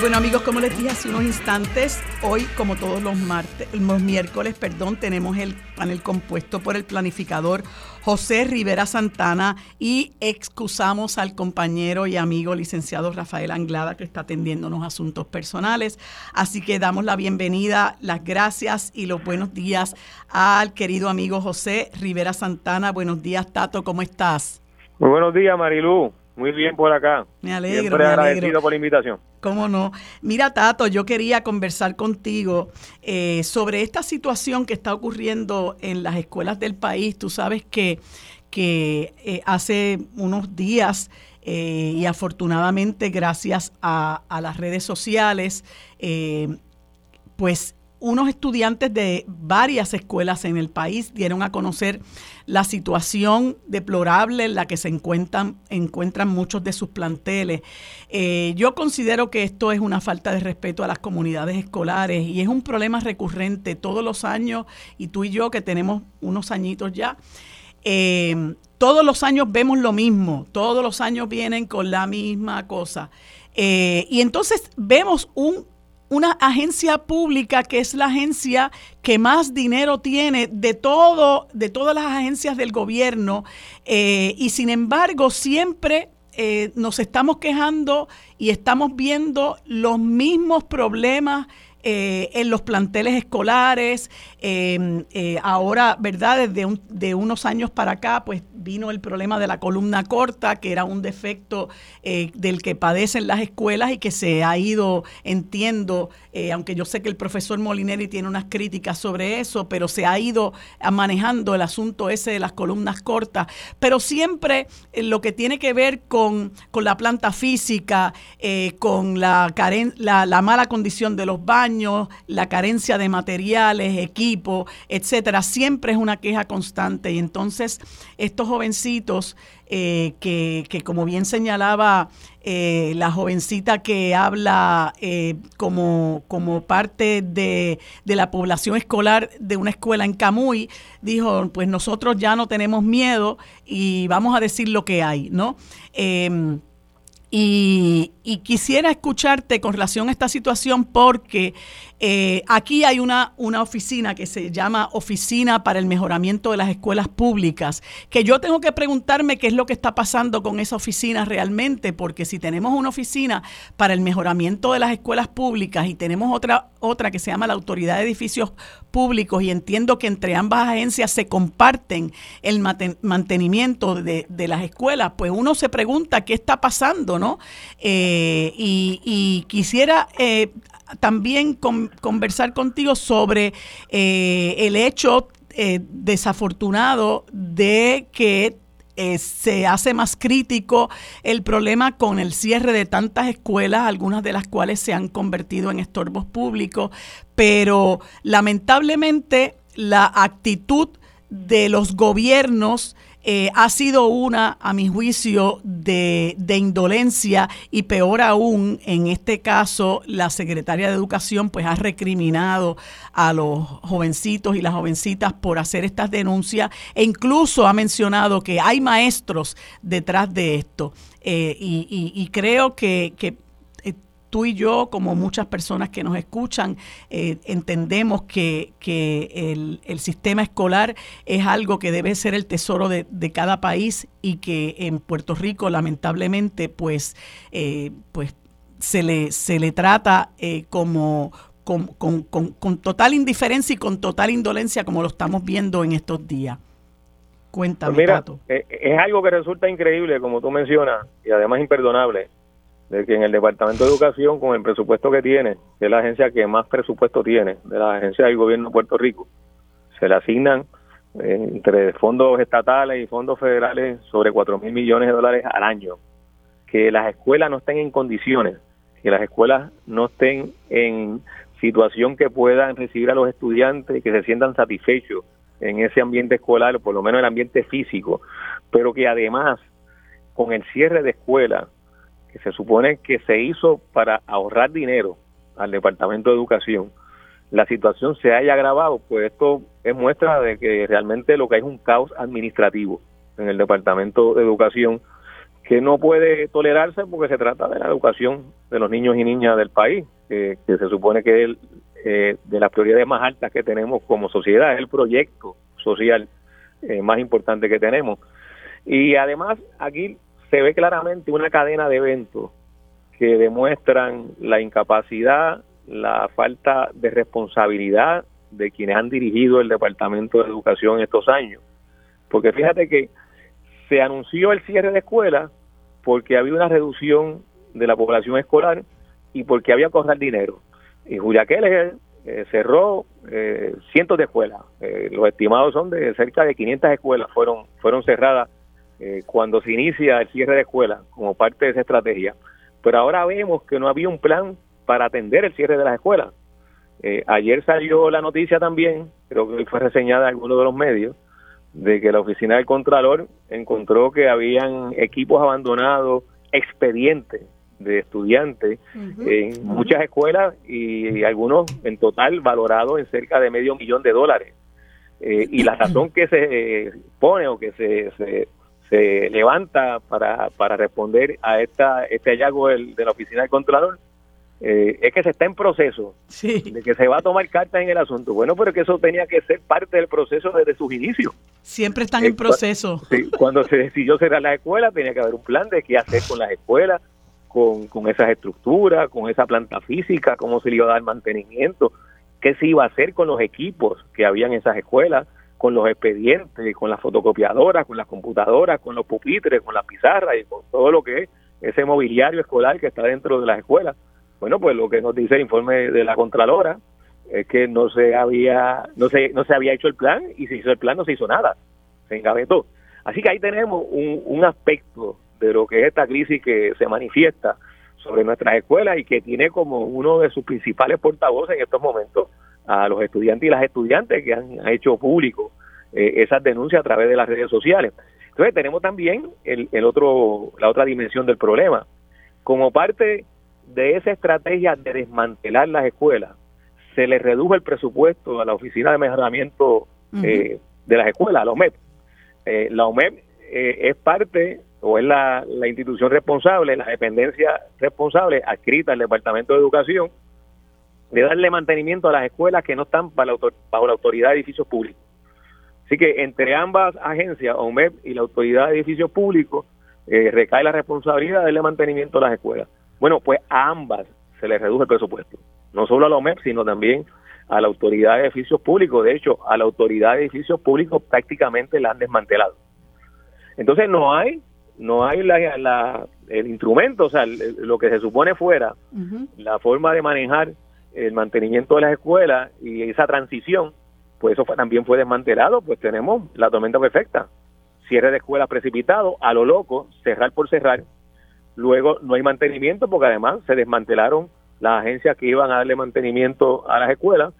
Bueno amigos, como les dije hace unos instantes, hoy como todos los martes, los miércoles, perdón, tenemos el panel compuesto por el planificador José Rivera Santana y excusamos al compañero y amigo licenciado Rafael Anglada que está atendiendo unos asuntos personales. Así que damos la bienvenida, las gracias y los buenos días al querido amigo José Rivera Santana. Buenos días, Tato, ¿cómo estás? Muy buenos días, Marilú. Muy bien por acá. Me alegro. Siempre me agradecido por la invitación. ¿Cómo no? Mira, Tato, yo quería conversar contigo eh, sobre esta situación que está ocurriendo en las escuelas del país. Tú sabes que, que eh, hace unos días eh, y afortunadamente gracias a, a las redes sociales, pues unos estudiantes de varias escuelas en el país dieron a conocer la situación deplorable en la que se encuentran, encuentran muchos de sus planteles. Eh, yo considero que esto es una falta de respeto a las comunidades escolares y es un problema recurrente todos los años y tú y yo que tenemos unos añitos ya. Eh, todos los años vemos lo mismo, todos los años vienen con la misma cosa. Eh, y entonces vemos un una agencia pública que es la agencia que más dinero tiene de todo, de todas las agencias del gobierno, eh, y sin embargo siempre eh, nos estamos quejando y estamos viendo los mismos problemas eh, en los planteles escolares. Em, eh, ahora, ¿verdad? Desde de unos años para acá, pues vino el problema de la columna corta, que era un defecto eh, del que padecen las escuelas y que se ha ido, entiendo, aunque yo sé que el profesor Molineri tiene unas críticas sobre eso, pero se ha ido manejando el asunto ese de las columnas cortas. Pero siempre lo que tiene que ver con, con la planta física, con la, la, la mala condición de los baños, la carencia de materiales, equipo, etcétera, siempre es una queja constante. Y entonces estos jovencitos eh, que, que, como bien señalaba eh, la jovencita que habla eh, como, como parte de, de, la población escolar de una escuela en Camuy, dijo, pues nosotros ya no tenemos miedo y vamos a decir lo que hay, ¿no? Em, y, quisiera escucharte con relación a esta situación porque eh, aquí hay una, una oficina que se llama Oficina para el Mejoramiento de las Escuelas Públicas, que yo tengo que preguntarme qué es lo que está pasando con esa oficina realmente, porque si tenemos una oficina para el mejoramiento de las escuelas públicas y tenemos otra, otra que se llama la Autoridad de Edificios Públicos y entiendo que entre ambas agencias se comparten el mantenimiento de, de las escuelas, pues uno se pregunta qué está pasando, ¿no? Eh, y, quisiera eh, también conversar contigo sobre eh, el hecho desafortunado de que se hace más crítico el problema con el cierre de tantas escuelas, algunas de las cuales se han convertido en estorbos públicos, pero lamentablemente la actitud de los gobiernos eh, ha sido una, a mi juicio, de, indolencia y peor aún, en este caso, la secretaria de Educación pues ha recriminado a los jovencitos y las jovencitas por hacer estas denuncias e incluso ha mencionado que hay maestros detrás de esto. Eh, y, creo que, que tú y yo, como muchas personas que nos escuchan, eh, entendemos que, el, sistema escolar es algo que debe ser el tesoro de, cada país y que en Puerto Rico, lamentablemente, pues, eh, pues se, le, se le trata eh, como, con, con, total indiferencia y con total indolencia como lo estamos viendo en estos días. Cuéntame, pues mira, Es algo que resulta increíble, como tú mencionas, y además imperdonable de que en el Departamento de Educación, con el presupuesto que tiene, que es la agencia que más presupuesto tiene de la agencia del gobierno de Puerto Rico, se le asignan eh, entre fondos estatales y fondos federales sobre 4 mil millones de dólares al año. Que las escuelas no estén en condiciones, que las escuelas no estén en situación que puedan recibir a los estudiantes, que se sientan satisfechos en ese ambiente escolar, por lo menos el ambiente físico, pero que además con el cierre de escuelas que se supone que se hizo para ahorrar dinero al Departamento de Educación, la situación se haya agravado, pues esto es muestra de que realmente lo que hay es un caos administrativo en el Departamento de Educación que no puede tolerarse porque se trata de la educación de los niños y niñas del país, que se supone que es eh, de las prioridades más altas que tenemos como sociedad, es el proyecto social eh, más importante que tenemos. Y además aquí se ve claramente una cadena de eventos que demuestran la incapacidad, la falta de responsabilidad de quienes han dirigido el Departamento de Educación estos años. Porque fíjate que se anunció el cierre de escuelas porque había una reducción de la población escolar y porque había que ahorrar dinero. Y Julia Keller eh, cerró eh, cientos de escuelas. Eh, los estimados son de cerca de 500 escuelas fueron fueron cerradas eh, cuando se inicia el cierre de escuelas como parte de esa estrategia. Pero ahora vemos que no había un plan para atender el cierre de las escuelas. Eh, ayer salió la noticia también, creo que fue reseñada en algunos de los medios, de que la oficina del Contralor encontró que habían equipos abandonados, expedientes de estudiantes en muchas escuelas y, algunos en total valorados en cerca de medio millón de dólares. Eh, y la razón que se pone o que se, se levanta para, para responder a esta, este hallazgo de la oficina del Contralor eh, es que se está en proceso de que se va a tomar cartas en el asunto. Bueno, pero que eso tenía que ser parte del proceso desde sus inicios. Siempre están en eh, proceso. cuando se decidió cerrar la escuela, tenía que haber un plan de qué hacer con las escuelas, con, con esas estructuras, con esa planta física, cómo se le iba a dar mantenimiento, qué se iba a hacer con los equipos que habían en esas escuelas con los expedientes, con las fotocopiadoras, con las computadoras, con los pupitres, con las pizarras y con todo lo que es ese mobiliario escolar que está dentro de las escuelas. Bueno, pues lo que nos dice el informe de la Contralora es que no se había no se, no se había hecho el plan y se hizo el plan no se hizo nada, se engavetó. Así que ahí tenemos un, un aspecto de lo que es esta crisis que se manifiesta sobre nuestras escuelas y que tiene como uno de sus principales portavoces en estos momentos a los estudiantes y las estudiantes que han hecho público eh, esas denuncias a través de las redes sociales. Entonces tenemos también el, el otro, la otra dimensión del problema. Como parte de esa estrategia de desmantelar las escuelas, se le redujo el presupuesto a la Oficina de Mejoramiento eh, de las Escuelas, a la OMEP. Eh, la OMEP es parte o es la, institución responsable, la dependencia responsable adscrita al Departamento de Educación de darle mantenimiento a las escuelas que no están bajo la autoridad de edificios públicos. Así que entre ambas agencias, OMEP y la autoridad de edificios públicos, eh, recae la responsabilidad de darle mantenimiento a las escuelas. Bueno, pues a ambas se les reduce el presupuesto, no solo a la OMEP, sino también a la autoridad de edificios públicos. De hecho, a la autoridad de edificios públicos prácticamente la han desmantelado. Entonces no hay no hay la, el instrumento, o sea, lo que se supone fuera, la forma de manejar el mantenimiento de las escuelas y esa transición, pues eso también fue desmantelado, pues tenemos la tormenta perfecta. Cierre de escuelas precipitado, a lo loco, cerrar por cerrar. Luego no hay mantenimiento porque además se desmantelaron las agencias que iban a darle mantenimiento a las escuelas.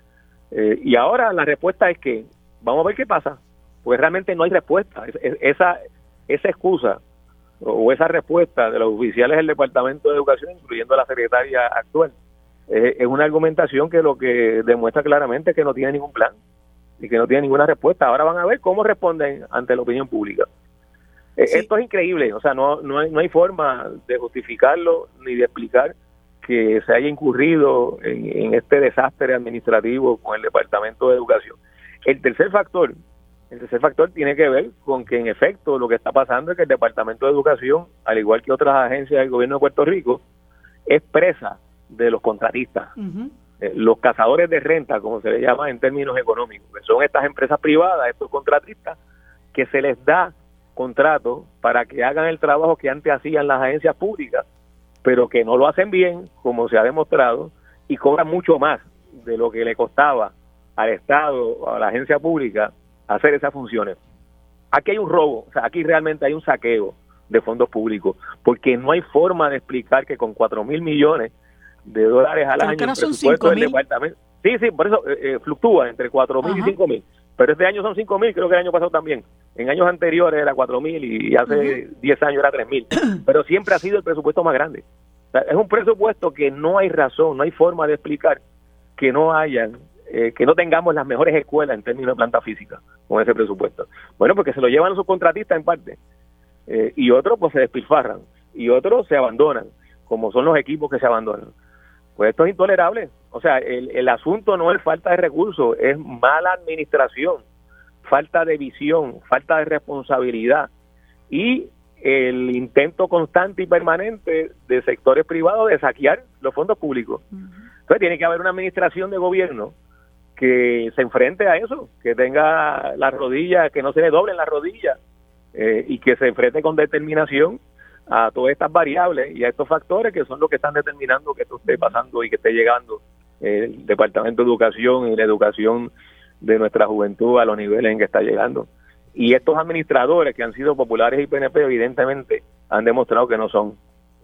Eh, y ahora la respuesta es que vamos a ver qué pasa, pues realmente no hay respuesta. Esa, esa excusa o esa respuesta de los oficiales del Departamento de Educación, incluyendo la secretaria actual, es una argumentación que lo que demuestra claramente es que no tiene ningún plan y que no tiene ninguna respuesta. Ahora van a ver cómo responden ante la opinión pública. E, esto es increíble, o sea, no, no, hay, no hay forma de justificarlo ni de explicar que se haya incurrido en, en este desastre administrativo con el Departamento de Educación. El tercer factor el tercer factor tiene que ver con que en efecto lo que está pasando es que el Departamento de Educación, al igual que otras agencias del gobierno de Puerto Rico, es presa de los contratistas. Eh, los cazadores de renta, como se le llama en términos económicos, que son estas empresas privadas, estos contratistas, que se les da contrato para que hagan el trabajo que antes hacían las agencias públicas, pero que no lo hacen bien, como se ha demostrado, y cobran mucho más de lo que le costaba al Estado o a la agencia pública hacer esas funciones. Aquí hay un robo, o sea, aquí realmente hay un saqueo de fondos públicos, porque no hay forma de explicar que con 4 mil millones de dólares al año el presupuesto del departamento... Sí, sí, por eso eh, eh, fluctúa entre 4 mil y 5 mil. Pero este año son 5 mil, creo que el año pasado también. En años anteriores era 4 mil y hace 10 años era 3 mil. (clears throat) Pero siempre ha sido el presupuesto más grande. es un presupuesto que no hay razón, no hay forma de explicar que no hayan eh, que no tengamos las mejores escuelas en términos de planta física con ese presupuesto. Bueno, porque se lo llevan los contratistas en parte. Eh, y otros pues se despilfarran. Y otros se abandonan, como son los equipos que se abandonan. Pues esto es intolerable. O sea, el, el asunto no es falta de recursos, es mala administración, falta de visión, falta de responsabilidad y el intento constante y permanente de sectores privados de saquear los fondos públicos. Entonces tiene que haber una administración de gobierno que se enfrente a eso, que tenga las rodillas, que no se le doblen las rodillas eh, y que se enfrente con determinación a todas estas variables y a estos factores que son los que están determinando que esto esté pasando y que esté llegando el Departamento de Educación y la educación de nuestra juventud a los niveles en que está llegando. Y estos administradores que han sido populares y PNP evidentemente han demostrado que no son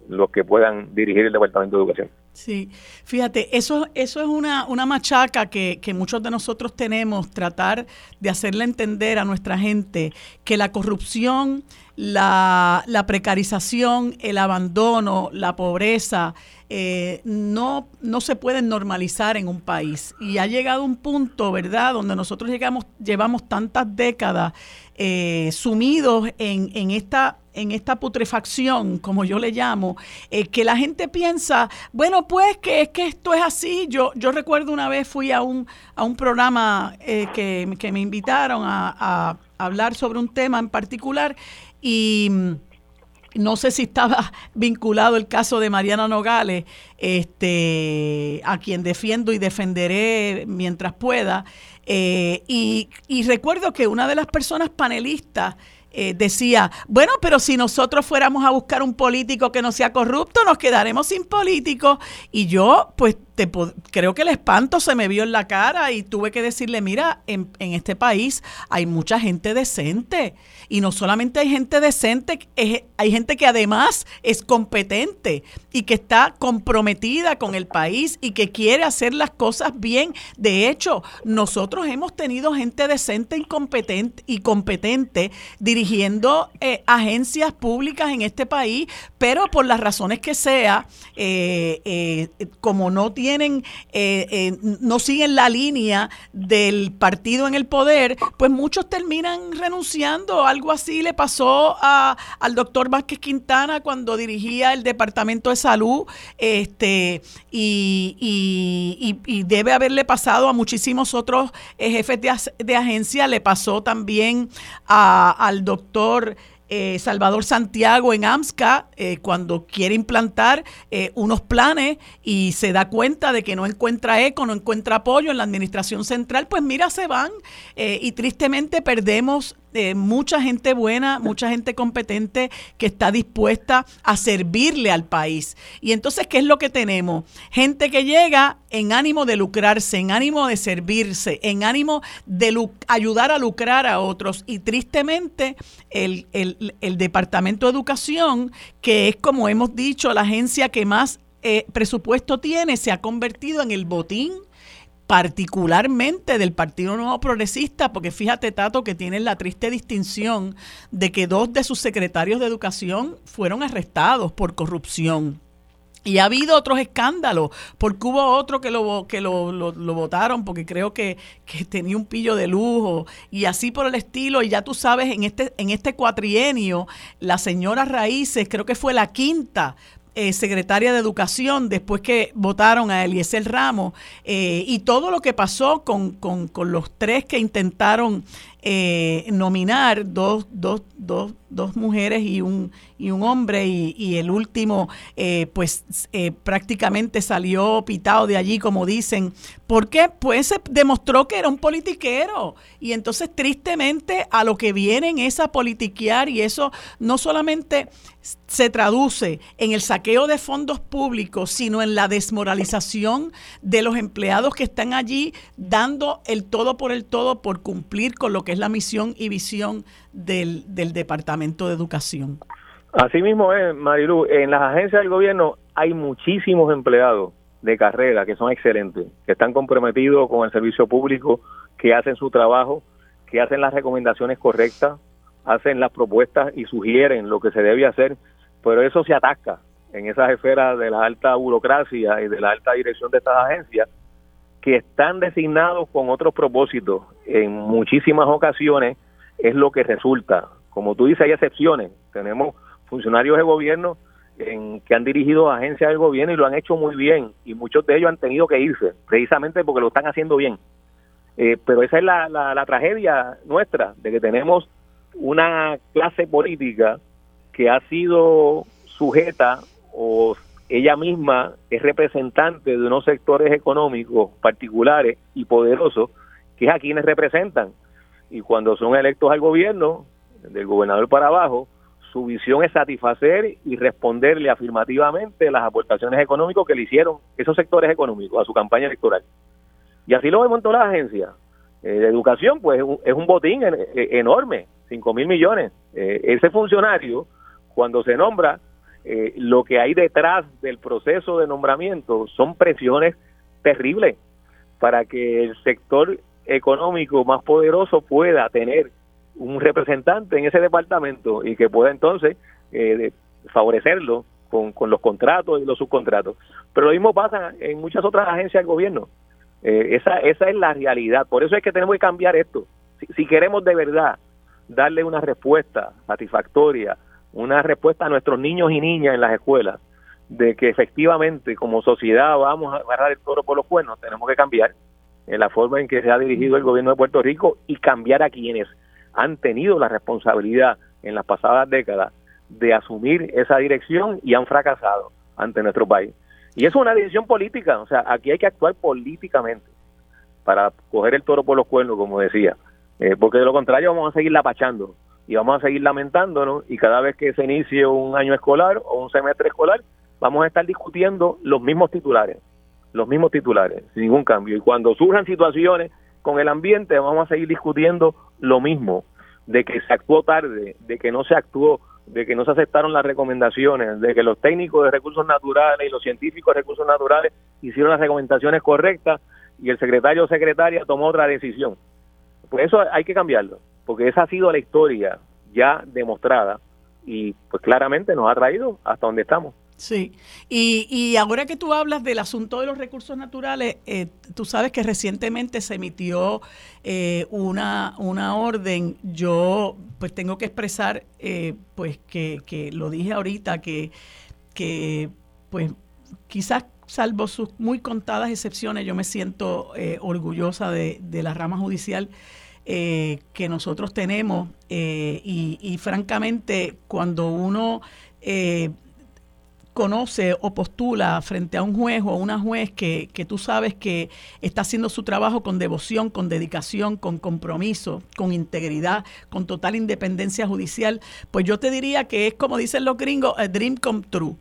los que puedan dirigir el Departamento de Educación. Sí, fíjate, eso, eso es una, una machaca que, que, muchos de nosotros tenemos, tratar de hacerle entender a nuestra gente que la corrupción, la, la precarización, el abandono, la pobreza, eh, no, no se pueden normalizar en un país. Y ha llegado un punto, ¿verdad?, donde nosotros llegamos, llevamos tantas décadas eh, sumidos en, en, esta, en esta putrefacción, como yo le llamo, eh, que la gente piensa, bueno, pues que es que esto es así. Yo, yo recuerdo una vez fui a un, a un programa que, que, me invitaron a, hablar sobre un tema en particular y no sé si estaba (laughs) vinculado el caso de Mariana Nogales, este, a quien defiendo y defenderé mientras pueda. Eh, y, recuerdo que una de las personas panelistas eh, decía, bueno, pero si nosotros fuéramos a buscar un político que no sea corrupto, nos quedaremos sin políticos. Y yo, pues, creo que el espanto se me vio en la cara y tuve que decirle, mira, en, en, este país hay mucha gente decente y no solamente hay gente decente, hay gente que además es competente y que está comprometida con el país y que quiere hacer las cosas bien. De hecho, nosotros hemos tenido gente decente y competente, y competente dirigiendo eh, agencias públicas en este país, pero por las razones que sea, eh, eh, como no tienen, no siguen la línea del partido en el poder, pues muchos terminan renunciando. Algo así le pasó a, al doctor Vázquez Quintana cuando dirigía el Departamento de Salud, este, y, debe haberle pasado a muchísimos otros jefes de, de agencia, le pasó también al doctor eh, Salvador Santiago en AMSCA eh, cuando quiere implantar eh, unos planes y se da cuenta de que no encuentra eco, no encuentra apoyo en la administración central, pues mira, se van y tristemente perdemos mucha gente buena, mucha gente competente que está dispuesta a servirle al país. Y entonces, ¿qué es lo que tenemos? Gente que llega en ánimo de lucrarse, en ánimo de servirse, en ánimo de ayudar a lucrar a otros. Y tristemente, el, el, Departamento de Educación, que es, como hemos dicho, la agencia que más eh, presupuesto tiene, se ha convertido en el botín particularmente del Partido Nuevo Progresista, porque fíjate, Tato, que tienen la triste distinción de que dos de sus secretarios de educación fueron arrestados por corrupción. Y ha habido otros escándalos, porque hubo otro que lo, que lo, lo, votaron porque creo que, que, tenía un pillo de lujo y así por el estilo. Y ya tú sabes, en este, en este cuatrienio, la señora Raíces, creo que fue la quinta eh, secretaria de Educación después que votaron a Eliezer Ramos eh, y todo lo que pasó con, con, con los tres que intentaron eh, nominar dos, dos, dos, dos, mujeres y un, y un hombre y, el último eh, pues eh, prácticamente salió pitado de allí como dicen. ¿Por qué? Pues se demostró que era un politiquero y entonces tristemente a lo que vienen es a politiquear y eso no solamente se traduce en el saqueo de fondos públicos, sino en la desmoralización de los empleados que están allí dando el todo por el todo por cumplir con lo que es la misión y visión del, del Departamento de Educación. Así mismo es, Marilu. En las agencias del gobierno hay muchísimos empleados de carrera que son excelentes, que están comprometidos con el servicio público, que hacen su trabajo, que hacen las recomendaciones correctas, hacen las propuestas y sugieren lo que se debe hacer, pero eso se ataca en esas esferas de la alta burocracia y de la alta dirección de estas agencias, que están designados con otros propósitos. En muchísimas ocasiones es lo que resulta. Como tú dices, hay excepciones. Tenemos funcionarios de gobierno en, que han dirigido agencias del gobierno y lo han hecho muy bien. Y muchos de ellos han tenido que irse, precisamente porque lo están haciendo bien. Eh, pero esa es la, la tragedia nuestra, de que tenemos una clase política que ha sido sujeta o ella misma es representante de unos sectores económicos particulares y poderosos, que es a quienes representan. Y cuando son electos al gobierno, del gobernador para abajo, su visión es satisfacer y responderle afirmativamente las aportaciones económicas que le hicieron esos sectores económicos a su campaña electoral. Y así lo vemos en todas las agencias. Eh, de educación, pues es un botín enorme, 5 mil millones. Eh, ese funcionario, cuando se nombra, eh, lo que hay detrás del proceso de nombramiento son presiones terribles para que el sector económico más poderoso pueda tener un representante en ese departamento y que pueda entonces eh, favorecerlo con, con, los contratos y los subcontratos. Pero lo mismo pasa en muchas otras agencias del gobierno. Eh, esa, esa es la realidad. Por eso es que tenemos que cambiar esto. si queremos de verdad darle una respuesta satisfactoria una respuesta a nuestros niños y niñas en las escuelas de que efectivamente como sociedad vamos a agarrar el toro por los cuernos, tenemos que cambiar en la forma en que se ha dirigido el gobierno de Puerto Rico y cambiar a quienes han tenido la responsabilidad en las pasadas décadas de asumir esa dirección y han fracasado ante nuestro país. Y eso es una decisión política, o sea, aquí hay que actuar políticamente para coger el toro por los cuernos, como decía, eh, porque de lo contrario vamos a seguir lapachando y vamos a seguir lamentándonos y cada vez que se inicie un año escolar o un semestre escolar vamos a estar discutiendo los mismos titulares los mismos titulares, sin ningún cambio. Y cuando surjan situaciones con el ambiente, vamos a seguir discutiendo lo mismo, de que se actuó tarde, de que no se actuó, de que no se aceptaron las recomendaciones, de que los técnicos de recursos naturales y los científicos de recursos naturales hicieron las recomendaciones correctas y el secretario o secretaria tomó otra decisión. Pues eso hay que cambiarlo, porque esa ha sido la historia ya demostrada y pues claramente nos ha traído hasta donde estamos. Sí, y, y ahora que tú hablas del asunto de los recursos naturales, eh, tú sabes que recientemente se emitió eh, una, una orden, yo pues tengo que expresar, eh, pues que, que, lo dije ahorita, que, que pues quizás salvo sus muy contadas excepciones, yo me siento orgullosa de, de la rama judicial eh, que nosotros tenemos eh, y, y, francamente cuando uno eh, conoce o postula frente a un juez o una juez que, que, tú sabes que está haciendo su trabajo con devoción, con dedicación, con compromiso, con integridad, con total independencia judicial, pues yo te diría que es como dicen los gringos, a dream come true.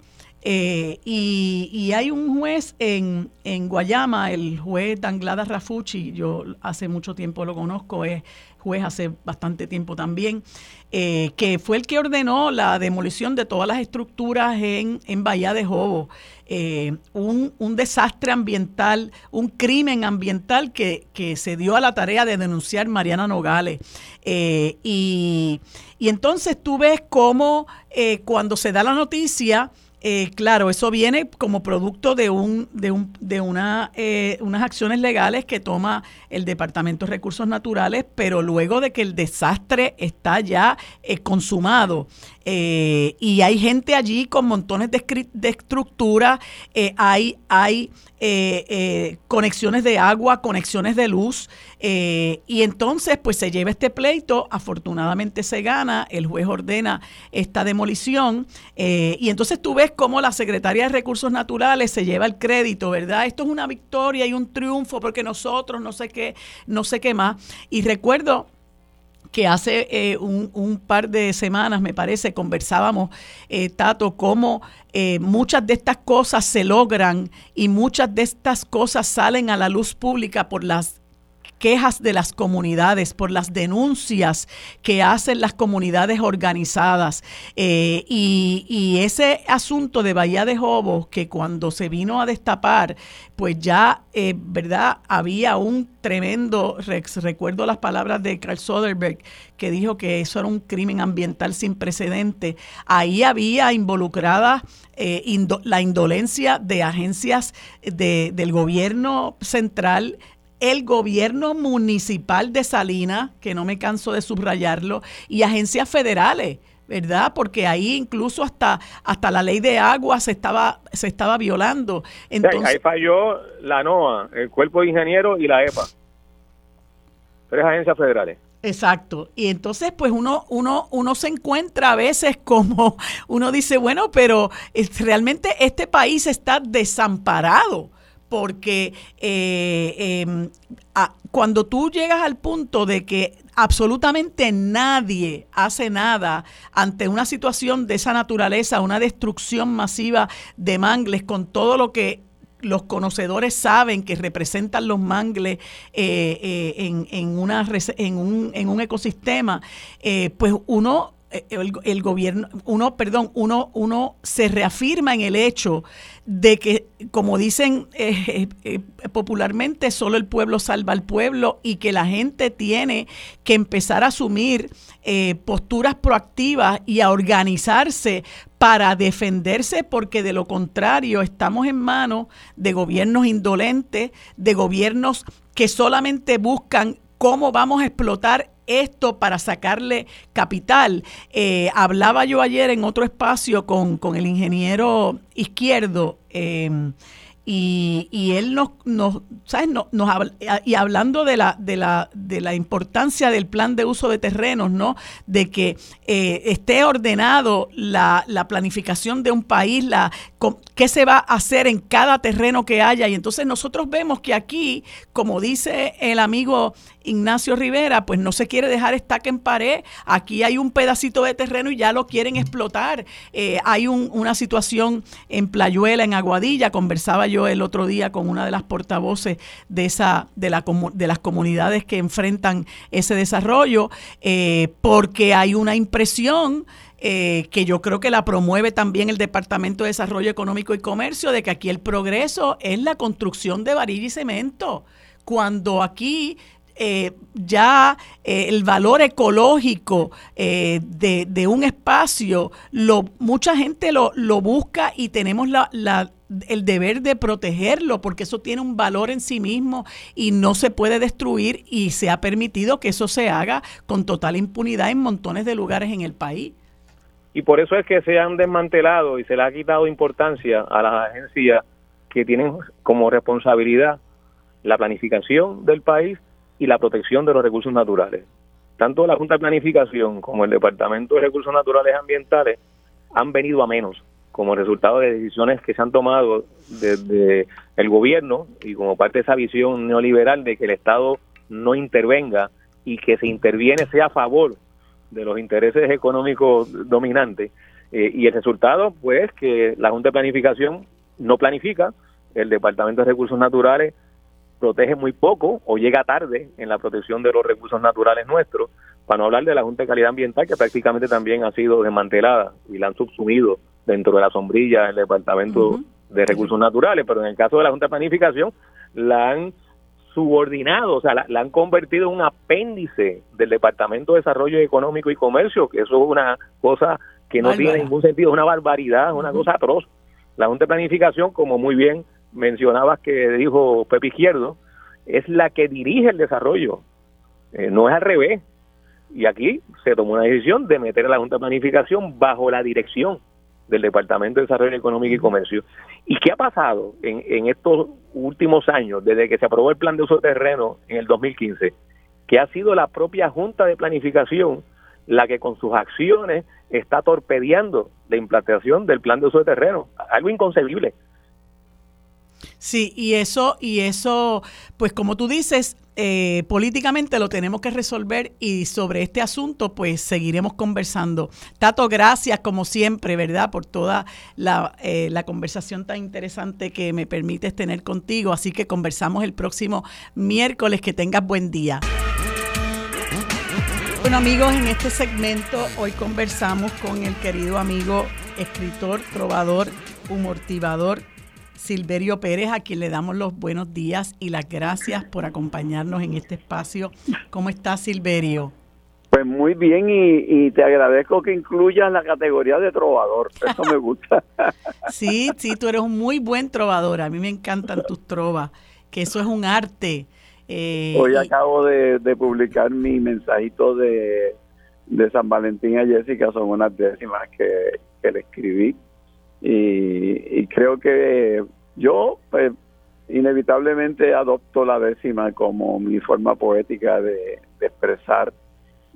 Eh, y, hay un juez en, en Guayama, el juez Danglada Rafucci, yo hace mucho tiempo lo conozco, es juez hace bastante tiempo también, eh, que fue el que ordenó la demolición de todas las estructuras en, en Bahía de Jobo. Eh, un, un, desastre ambiental, un crimen ambiental que, que, se dio a la tarea de denunciar Mariana Nogales. Y, y, entonces tú ves cómo cuando se da la noticia, eh, claro, eso viene como producto de un, de un, de una, eh, unas acciones legales que toma el Departamento de Recursos Naturales, pero luego de que el desastre está ya eh, consumado eh, y hay gente allí con montones de, de estructura, eh, hay, hay eh, conexiones de agua, conexiones de luz, y entonces pues se lleva este pleito, afortunadamente se gana, el juez ordena esta demolición, y entonces tú ves cómo la Secretaría de Recursos Naturales se lleva el crédito, ¿verdad? Esto es una victoria y un triunfo porque nosotros no sé qué, no sé qué más, y recuerdo que hace eh, un, un, par de semanas, me parece, conversábamos, eh, Tato, cómo eh, muchas de estas cosas se logran y muchas de estas cosas salen a la luz pública por las quejas de las comunidades, por las denuncias que hacen las comunidades organizadas. Eh, y, ese asunto de Bahía de Jobos, que cuando se vino a destapar, pues ya, eh, ¿verdad? Había un tremendo, recuerdo las palabras de Carl Soderbergh, que dijo que eso era un crimen ambiental sin precedente. Ahí había involucrada eh, la indolencia de agencias de, del gobierno central el gobierno municipal de Salinas, que no me canso de subrayarlo, y agencias federales. ¿verdad? Porque ahí incluso hasta hasta la ley de agua se estaba se estaba violando. Entonces, ahí falló la NOAA, el Cuerpo de Ingenieros y la EPA. Tres agencias federales. Exacto. Y entonces, pues uno, uno, uno se encuentra a veces como (laughs) uno dice, bueno, pero realmente este país está desamparado porque eh, a, cuando tú llegas al punto de que absolutamente nadie hace nada ante una situación de esa naturaleza, una destrucción masiva de mangles con todo lo que los conocedores saben que representan los mangles eh, eh, en, en, un, en un ecosistema, eh, pues uno el, el, gobierno, uno, perdón, uno, uno se reafirma en el hecho de que, como dicen eh, eh, popularmente, solo el pueblo salva al pueblo y que la gente tiene que empezar a asumir eh, posturas proactivas y a organizarse para defenderse, porque de lo contrario estamos en manos de gobiernos indolentes, de gobiernos que solamente buscan cómo vamos a explotar esto para sacarle capital. Eh, hablaba yo ayer en otro espacio con, con el ingeniero izquierdo. Eh, y, y, él nos, nos, ¿sabes? Nos, nos, y hablando de la, de, la, de la importancia del plan de uso de terrenos, ¿no? De que eh, esté ordenado la, la, planificación de un país, la, qué se va a hacer en cada terreno que haya. Y entonces nosotros vemos que aquí, como dice el amigo Ignacio Rivera, pues no se quiere dejar estaca en pared. Aquí hay un pedacito de terreno y ya lo quieren explotar. Eh, hay un, una situación en Playuela, en Aguadilla, conversaba yo el otro día con una de las portavoces de, esa, de, la, de las comunidades que enfrentan ese desarrollo, eh, porque hay una impresión eh, que yo creo que la promueve también el Departamento de Desarrollo Económico y Comercio, de que aquí el progreso es la construcción de varilla y cemento, cuando aquí eh, ya eh, el valor ecológico eh, de, un espacio, lo, mucha gente lo, lo busca y tenemos la, el deber de protegerlo porque eso tiene un valor en sí mismo y no se puede destruir y se ha permitido que eso se haga con total impunidad en montones de lugares en el país. Y por eso es que se han desmantelado y se le ha quitado importancia a las agencias que tienen como responsabilidad la planificación del país y la protección de los recursos naturales. Tanto la Junta de Planificación como el Departamento de Recursos Naturales Ambientales han venido a menos como resultado de decisiones que se han tomado desde el gobierno y como parte de esa visión neoliberal de que el Estado no intervenga y que se interviene sea a favor de los intereses económicos dominantes. Eh, y el resultado, pues, que la Junta de Planificación no planifica, el Departamento de Recursos Naturales protege muy poco o llega tarde en la protección de los recursos naturales nuestros, para no hablar de la Junta de Calidad Ambiental, que prácticamente también ha sido desmantelada y la han subsumido dentro de la sombrilla del Departamento de Recursos Naturales, pero en el caso de la Junta de Planificación la han subordinado, o sea, la, han convertido en un apéndice del Departamento de Desarrollo Económico y Comercio, que eso es una cosa que no tiene ningún sentido, es una barbaridad, es una cosa atroz. La Junta de Planificación, como muy bien mencionabas que dijo Pepe Izquierdo, es la que dirige el desarrollo, eh, no es al revés. Y aquí se tomó una decisión de meter a la Junta de Planificación bajo la dirección del Departamento de Desarrollo Económico y Comercio. ¿Y qué ha pasado en, en estos últimos años, desde que se aprobó el plan de uso de terreno en el 2015? Que ha sido la propia Junta de Planificación la que con sus acciones está torpedeando la implantación del plan de uso de terreno. Algo inconcebible. Sí, y eso, y eso, pues como tú dices, eh, políticamente lo tenemos que resolver y sobre este asunto pues seguiremos conversando. Tato, gracias como siempre, ¿verdad? Por toda la, eh, la conversación tan interesante que me permites tener contigo. Así que conversamos el próximo miércoles. Que tengas buen día. Bueno amigos, en este segmento hoy conversamos con el querido amigo, escritor, trovador, humortivador Silverio Pérez, a quien le damos los buenos días y las gracias por acompañarnos en este espacio. ¿Cómo estás, Silverio? Pues muy bien y, te agradezco que incluyas la categoría de trovador, eso me gusta. (laughs) sí, sí, tú eres un muy buen trovador, a mí me encantan tus trovas, que eso es un arte. Eh, Hoy acabo de, publicar mi mensajito de, San Valentín a Jessica, son unas décimas que, que le escribí y, creo que yo pues, inevitablemente adopto la décima como mi forma poética de, expresar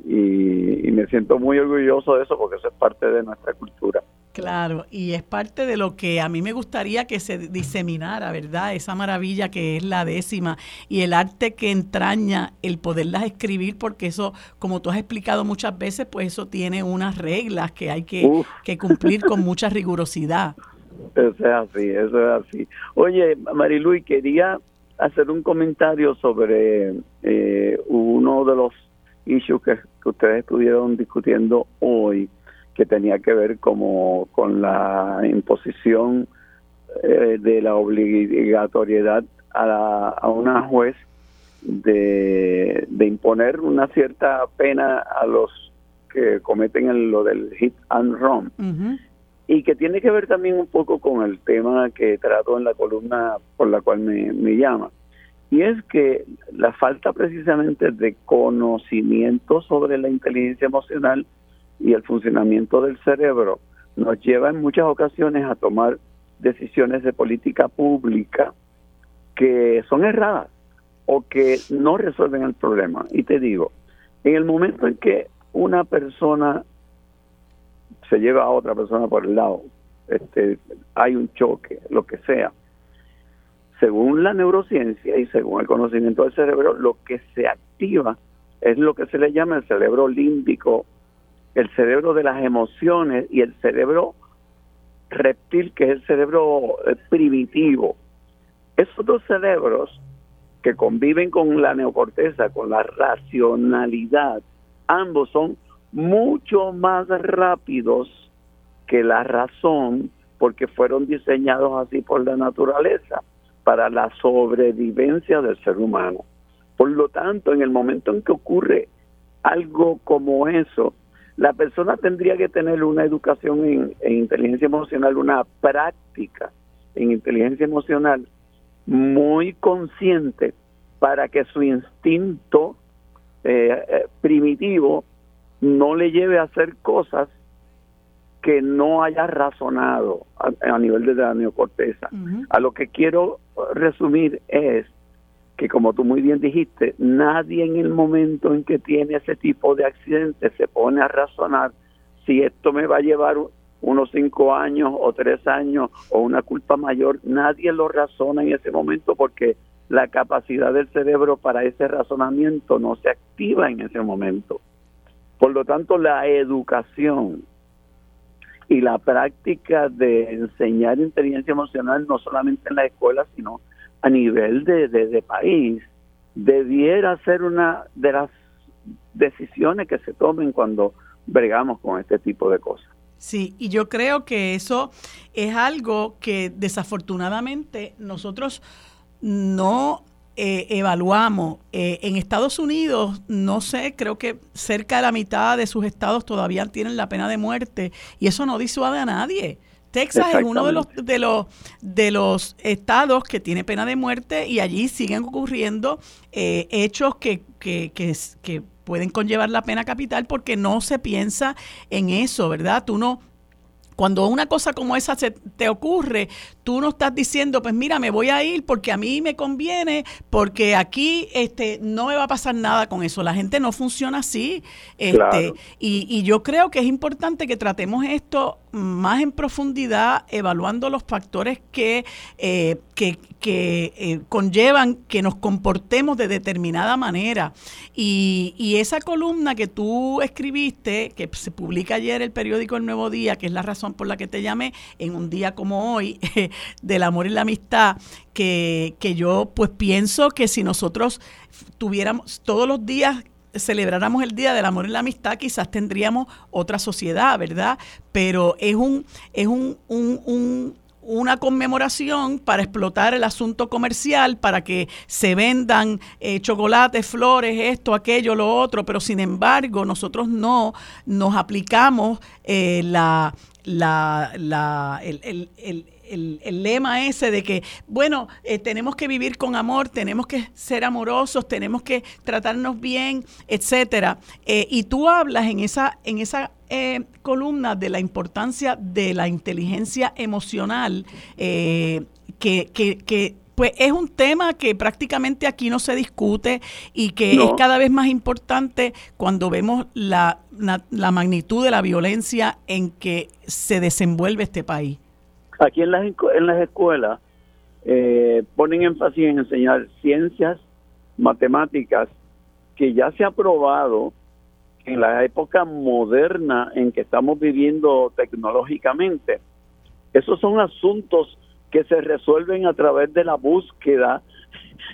y, me siento muy orgulloso de eso porque eso es parte de nuestra cultura. Claro, y es parte de lo que a mí me gustaría que se diseminara, ¿verdad? Esa maravilla que es la décima y el arte que entraña el poderlas escribir, porque eso, como tú has explicado muchas veces, pues eso tiene unas reglas que hay que, que cumplir con mucha rigurosidad. Eso es así, eso es así. Oye, Mariluy, quería hacer un comentario sobre eh, uno de los issues que, que ustedes estuvieron discutiendo hoy que tenía que ver como con la imposición eh, de la obligatoriedad a, a una juez de, de, imponer una cierta pena a los que cometen lo del hit and run. Y que tiene que ver también un poco con el tema que trato en la columna por la cual me, me llama. Y es que la falta precisamente de conocimiento sobre la inteligencia emocional y el funcionamiento del cerebro nos lleva en muchas ocasiones a tomar decisiones de política pública que son erradas o que no resuelven el problema. Y te digo, en el momento en que una persona se lleva a otra persona por el lado, este, hay un choque, lo que sea, según la neurociencia y según el conocimiento del cerebro, lo que se activa es lo que se le llama el cerebro límbico el cerebro de las emociones y el cerebro reptil, que es el cerebro eh, primitivo. Esos dos cerebros que conviven con la neocorteza, con la racionalidad, ambos son mucho más rápidos que la razón, porque fueron diseñados así por la naturaleza, para la sobrevivencia del ser humano. Por lo tanto, en el momento en que ocurre algo como eso, la persona tendría que tener una educación en, inteligencia emocional, una práctica en inteligencia emocional muy consciente para que su instinto eh, eh, primitivo no le lleve a hacer cosas que no haya razonado a, nivel de la neocorteza. A lo que quiero resumir es que como tú muy bien dijiste, nadie en el momento en que tiene ese tipo de accidente se pone a razonar si esto me va a llevar unos cinco años o tres años o una culpa mayor, nadie lo razona en ese momento porque la capacidad del cerebro para ese razonamiento no se activa en ese momento. Por lo tanto, la educación y la práctica de enseñar inteligencia emocional no solamente en la escuela, sino a nivel de, de, país, debiera ser una de las decisiones que se tomen cuando bregamos con este tipo de cosas. Sí, y yo creo que eso es algo que desafortunadamente nosotros no eh, evaluamos. Eh, en Estados Unidos, no sé, creo que cerca de la mitad de sus estados todavía tienen la pena de muerte y eso no disuade a nadie. Texas es uno de los, de los de los estados que tiene pena de muerte y allí siguen ocurriendo eh, hechos que, que, que, que pueden conllevar la pena capital porque no se piensa en eso, ¿verdad? Tú no cuando una cosa como esa se te ocurre, tú no estás diciendo, pues mira, me voy a ir porque a mí me conviene, porque aquí este, no me va a pasar nada con eso. La gente no funciona así. Este, y, y yo creo que es importante que tratemos esto más en profundidad, evaluando los factores que, eh, que, eh, conllevan que nos comportemos de determinada manera. Y, y, esa columna que tú escribiste, que se publica ayer el periódico El Nuevo Día, que es la razón por la que te llamé, en un día como hoy, (laughs) del amor y la amistad, que, que yo pues pienso que si nosotros tuviéramos todos los días celebráramos el Día del Amor y la Amistad, quizás tendríamos otra sociedad, ¿verdad? Pero es un, es un, un, una conmemoración para explotar el asunto comercial, para que se vendan eh, chocolates, flores, esto, aquello, lo otro, pero sin embargo nosotros no nos aplicamos eh, la, la, la, el el, lema ese de que, bueno, eh, tenemos que vivir con amor, tenemos que ser amorosos, tenemos que tratarnos bien, etcétera. Eh, y tú hablas en esa, en esa eh, columna de la importancia de la inteligencia emocional, que, que, que pues es un tema que prácticamente aquí no se discute y que es cada vez más importante cuando vemos la, la, magnitud de la violencia en que se desenvuelve este país. Aquí en las, en las escuelas eh, ponen énfasis en enseñar ciencias, matemáticas, que ya se ha probado en la época moderna en que estamos viviendo tecnológicamente. Esos son asuntos que se resuelven a través de la búsqueda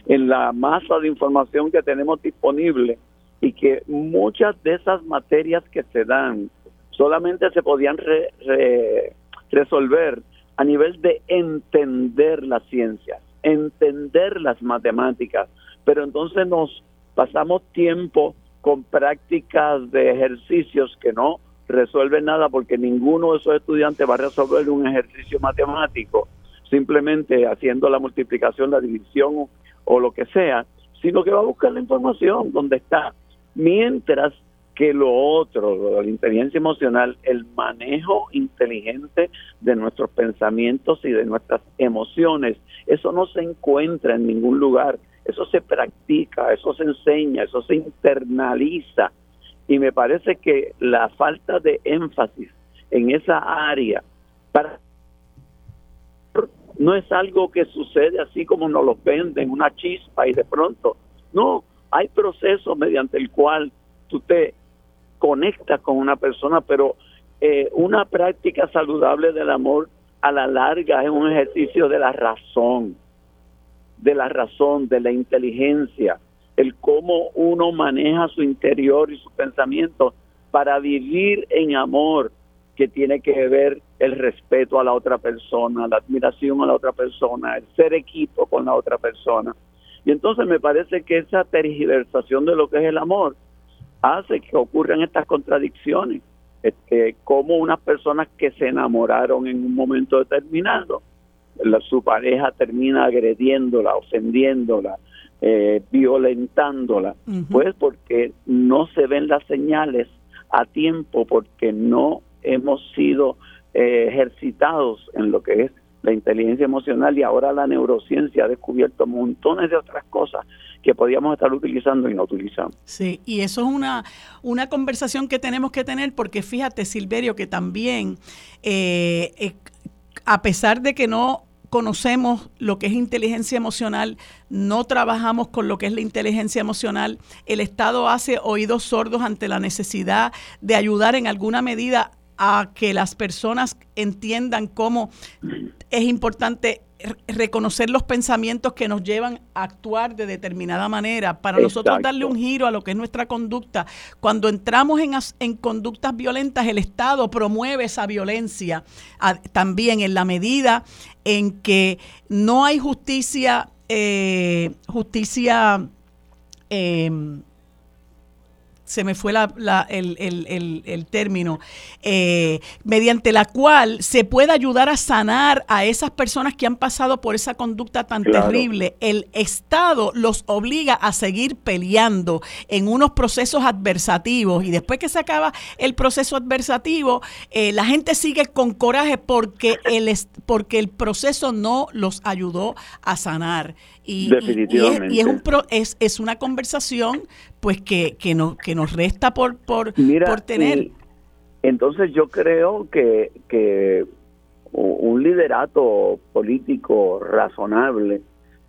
en la masa de información que tenemos disponible y que muchas de esas materias que se dan solamente se podían resolver a nivel de entender las ciencias, entender las matemáticas, pero entonces nos pasamos tiempo con prácticas de ejercicios que no resuelven nada porque ninguno de esos estudiantes va a resolver un ejercicio matemático simplemente haciendo la multiplicación, la división o, lo que sea, sino que va a buscar la información donde está. Mientras que lo otro, la inteligencia emocional, el manejo inteligente de nuestros pensamientos y de nuestras emociones, eso no se encuentra en ningún lugar, eso se practica, eso se enseña, eso se internaliza. Y me parece que la falta de énfasis en esa área para no es algo que sucede así como nos lo venden, una chispa y de pronto. No, hay procesos mediante el cual tú te conecta con una persona, pero eh, una práctica saludable del amor a la larga es un ejercicio de la razón. de la razón, de la inteligencia, el cómo uno maneja su interior y sus pensamientos para vivir en amor, que tiene que ver el respeto a la otra persona, la admiración a la otra persona, el ser equipo con la otra persona. Y entonces me parece que esa tergiversación de lo que es el amor hace que ocurran estas contradicciones, este, como unas personas que se enamoraron en un momento determinado, su pareja termina agrediéndola, ofendiéndola, eh, violentándola, pues porque no se ven las señales a tiempo, porque no hemos sido eh, ejercitados en lo que es la inteligencia emocional y ahora la neurociencia ha descubierto montones de otras cosas que podíamos estar utilizando y no utilizamos. Sí, y eso es una, una conversación que tenemos que tener porque fíjate, Silverio, que también, eh, eh, a pesar de que no conocemos lo que es inteligencia emocional, no trabajamos con lo que es la inteligencia emocional, el Estado hace oídos sordos ante la necesidad de ayudar en alguna medida a que las personas entiendan cómo es importante reconocer los pensamientos que nos llevan a actuar de determinada manera, para nosotros darle un giro a lo que es nuestra conducta. Cuando entramos en, en conductas violentas, el Estado promueve esa violencia también en la medida en que no hay justicia, eh, justicia eh, se me fue la, el, término, eh, mediante la cual se puede ayudar a sanar a esas personas que han pasado por esa conducta tan terrible. El Estado los obliga a seguir peleando en unos procesos adversativos y después que se acaba el proceso adversativo, eh, la gente sigue con coraje porque el, porque el proceso no los ayudó a sanar. Y, Definitivamente. Y, es, un es, es, una conversación pues que, que, no, que nos resta por, por, por tener. entonces yo creo que, que un liderato político razonable,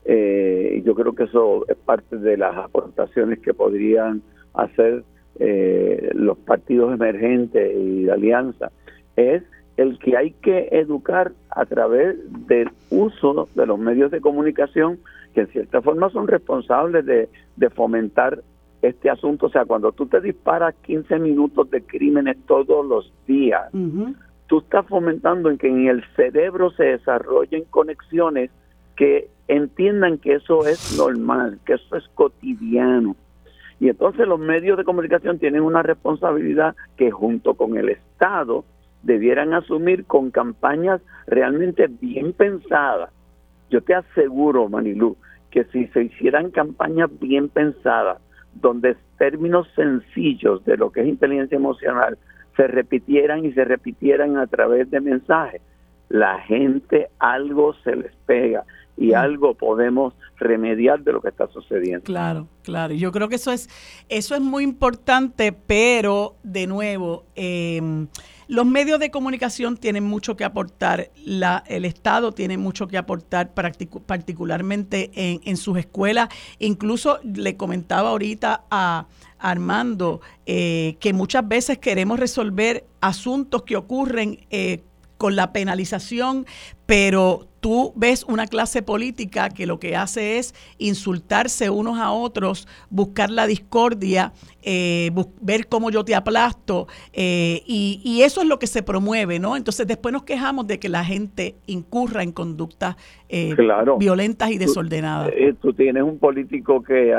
eh, yo creo que eso es parte de las aportaciones que podrían hacer eh, los partidos emergentes y de alianza, es el que hay que educar a través del uso de los medios de comunicación que en cierta forma son responsables de, fomentar este asunto. O sea, cuando tú te disparas 15 minutos de crímenes todos los días, tú estás fomentando en que en el cerebro se desarrollen conexiones que entiendan que eso es normal, que eso es cotidiano. Y entonces los medios de comunicación tienen una responsabilidad que junto con el Estado debieran asumir con campañas realmente bien pensadas yo te aseguro, Manilú, que si se hicieran campañas bien pensadas, donde términos sencillos de lo que es inteligencia emocional se repitieran y se repitieran a través de mensajes, la gente algo se les pega y mm. algo podemos remediar de lo que está sucediendo. Claro, claro. Yo creo que eso es eso es muy importante, pero de nuevo eh, los medios de comunicación tienen mucho que aportar, la, el Estado tiene mucho que aportar particularmente en, sus escuelas. Incluso le comentaba ahorita a Armando eh, que muchas veces queremos resolver asuntos que ocurren eh, con la penalización, pero tú ves una clase política que lo que hace es insultarse unos a otros, buscar la discordia, eh, ver cómo yo te aplasto, eh, y, eso es lo que se promueve, ¿no? Entonces después nos quejamos de que la gente incurra en conductas eh, violentas y desordenadas. Tú, tienes un político que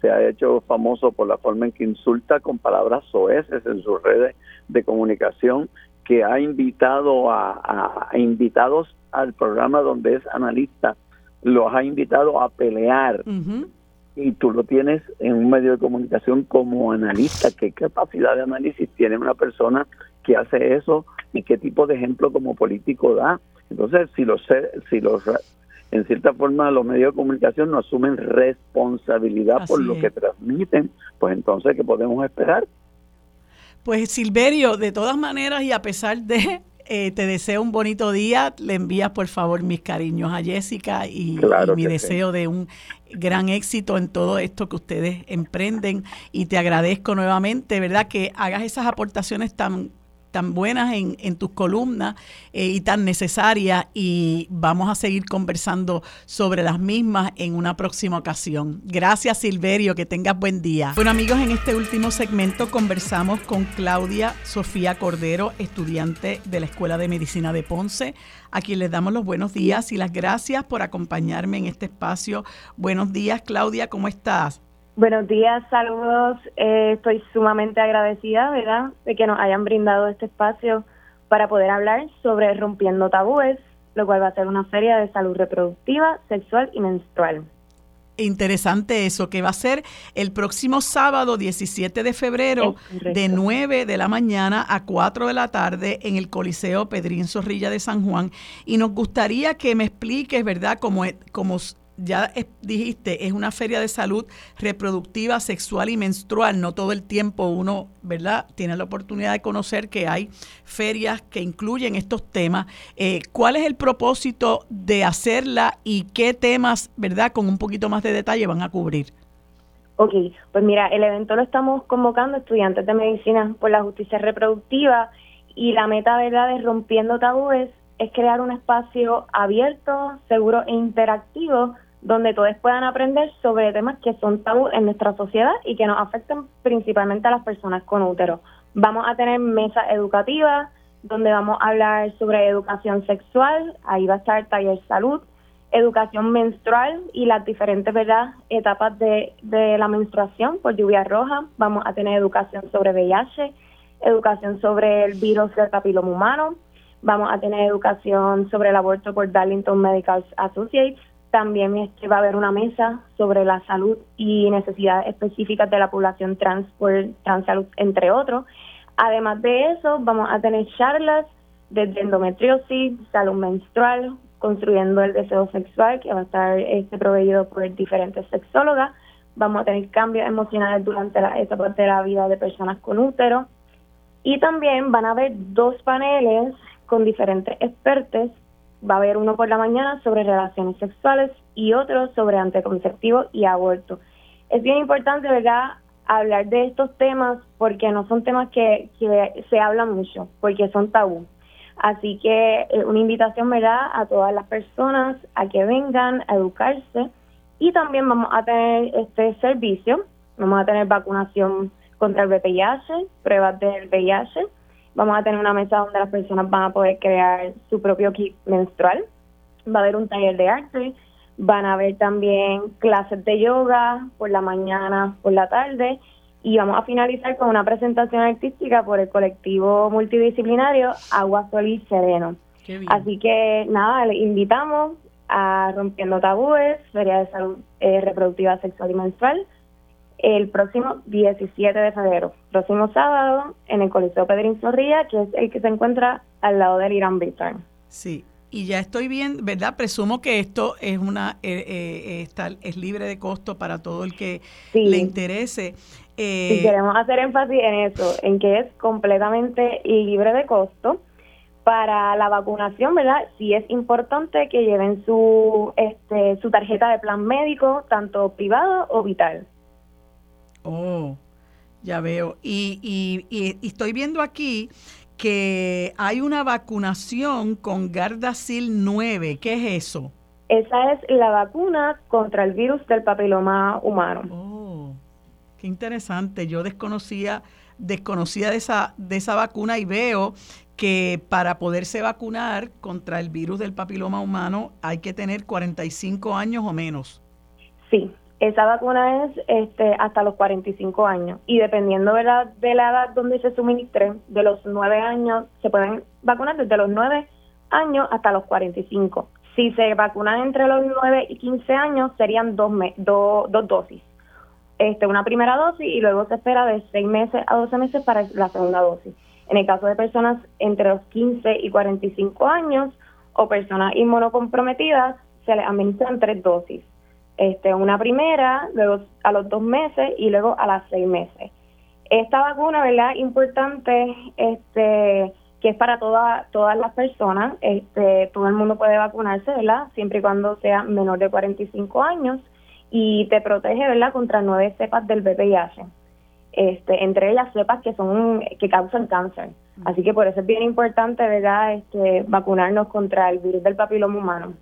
se ha hecho famoso por la forma en que insulta con palabras soeces en sus redes de comunicación que ha invitado a, invitados al programa donde es analista, los ha invitado a pelear. Y tú lo tienes en un medio de comunicación como analista. ¿Qué capacidad de análisis tiene una persona que hace eso y qué tipo de ejemplo como político da? Entonces, si los, si los en cierta forma los medios de comunicación no asumen responsabilidad por lo que transmiten, pues entonces, ¿qué podemos esperar? Pues Silverio, de todas maneras y a pesar de, eh, te deseo un bonito día, le envías por favor mis cariños a Jessica y, mi deseo de un gran éxito en todo esto que ustedes emprenden y te agradezco nuevamente, ¿verdad? Que hagas esas aportaciones tan tan buenas en, tus columnas eh, y tan necesarias y vamos a seguir conversando sobre las mismas en una próxima ocasión. Gracias Silverio, que tengas buen día. Bueno amigos, en este último segmento conversamos con Claudia Sofía Cordero, estudiante de la Escuela de Medicina de Ponce, a quien les damos los buenos días y las gracias por acompañarme en este espacio. Buenos días Claudia, ¿cómo estás? Buenos días, saludos. Eh, estoy sumamente agradecida, ¿verdad?, de que nos hayan brindado este espacio para poder hablar sobre rompiendo tabúes, lo cual va a ser una feria de salud reproductiva, sexual y menstrual. Interesante eso, que va a ser el próximo sábado 17 de febrero de 9 de la mañana a 4 de la tarde en el Coliseo Pedrín Zorrilla de San Juan. Y nos gustaría que me expliques, ¿verdad?, cómo, cómo ya dijiste, es una feria de salud reproductiva, sexual y menstrual. No todo el tiempo uno, ¿verdad?, tiene la oportunidad de conocer que hay ferias que incluyen estos temas. Eh, ¿Cuál es el propósito de hacerla y qué temas, ¿verdad?, con un poquito más de detalle van a cubrir. Ok, pues mira, el evento lo estamos convocando estudiantes de medicina por la justicia reproductiva y la meta, ¿verdad?, de Rompiendo Tabúes es crear un espacio abierto, seguro e interactivo donde todos puedan aprender sobre temas que son tabú en nuestra sociedad y que nos afectan principalmente a las personas con útero. Vamos a tener mesas educativas donde vamos a hablar sobre educación sexual, ahí va a estar taller salud, educación menstrual y las diferentes ¿verdad? etapas de, la menstruación por lluvia roja. Vamos a tener educación sobre VIH, educación sobre el virus del papiloma humano, vamos a tener educación sobre el aborto por Darlington Medical Associates, también este, va a haber una mesa sobre la salud y necesidades específicas de la población trans por Transalud, entre otros. Además de eso, vamos a tener charlas desde endometriosis, salud menstrual, construyendo el deseo sexual, que va a estar este, proveído por diferentes sexólogas. Vamos a tener cambios emocionales durante la, esa parte de la vida de personas con útero. Y también van a haber dos paneles con diferentes expertos va a haber uno por la mañana sobre relaciones sexuales y otro sobre anticonceptivo y aborto. Es bien importante, ¿verdad?, hablar de estos temas porque no son temas que, se hablan mucho, porque son tabú. Así que eh, una invitación, ¿verdad?, a todas las personas a que vengan a educarse y también vamos a tener este servicio, vamos a tener vacunación contra el VIH, pruebas del VIH, Vamos a tener una mesa donde las personas van a poder crear su propio kit menstrual. Va a haber un taller de arte. Van a haber también clases de yoga por la mañana, por la tarde. Y vamos a finalizar con una presentación artística por el colectivo multidisciplinario Agua, Sol y Sereno. Así que nada, les invitamos a Rompiendo Tabúes, Feria de Salud eh, Reproductiva Sexual y Menstrual, el próximo 17 de febrero, próximo sábado, en el Coliseo Pedrín Zorrilla, que es el que se encuentra al lado del Irán Bittern. Sí, y ya estoy bien, ¿verdad? Presumo que esto es una eh, eh, está, es libre de costo para todo el que le interese. Eh, queremos hacer énfasis en eso, en que es completamente libre de costo. Para la vacunación, ¿verdad? Sí es importante que lleven su, este, su tarjeta de plan médico, tanto privado o vital. Oh, ya veo. Y, y, estoy viendo aquí que hay una vacunación con Gardasil 9. ¿Qué es eso? Esa es la vacuna contra el virus del papiloma humano. Oh, qué interesante. Yo desconocía, desconocía de esa, de esa vacuna y veo que para poderse vacunar contra el virus del papiloma humano hay que tener 45 años o menos. Sí, esa vacuna es este, hasta los 45 años y dependiendo de la, de la edad donde se suministre, de los 9 años, se pueden vacunar desde los 9 años hasta los 45. Si se vacunan entre los 9 y 15 años, serían dos, dos dosis. Este, una primera dosis y luego se espera de 6 meses a 12 meses para la segunda dosis. En el caso de personas entre los 15 y 45 años o personas inmunocomprometidas, se les administran tres dosis este, una primera, luego a los dos meses y luego a las seis meses. Esta vacuna, ¿verdad? Importante, este, que es para toda, todas las personas, este, todo el mundo puede vacunarse, ¿verdad? Siempre y cuando sea menor de 45 años y te protege, ¿verdad? Contra nueve cepas del VIH. Este, entre ellas cepas que son que causan cáncer. Así que por eso es bien importante, ¿verdad?, este, vacunarnos contra el virus del papiloma humano.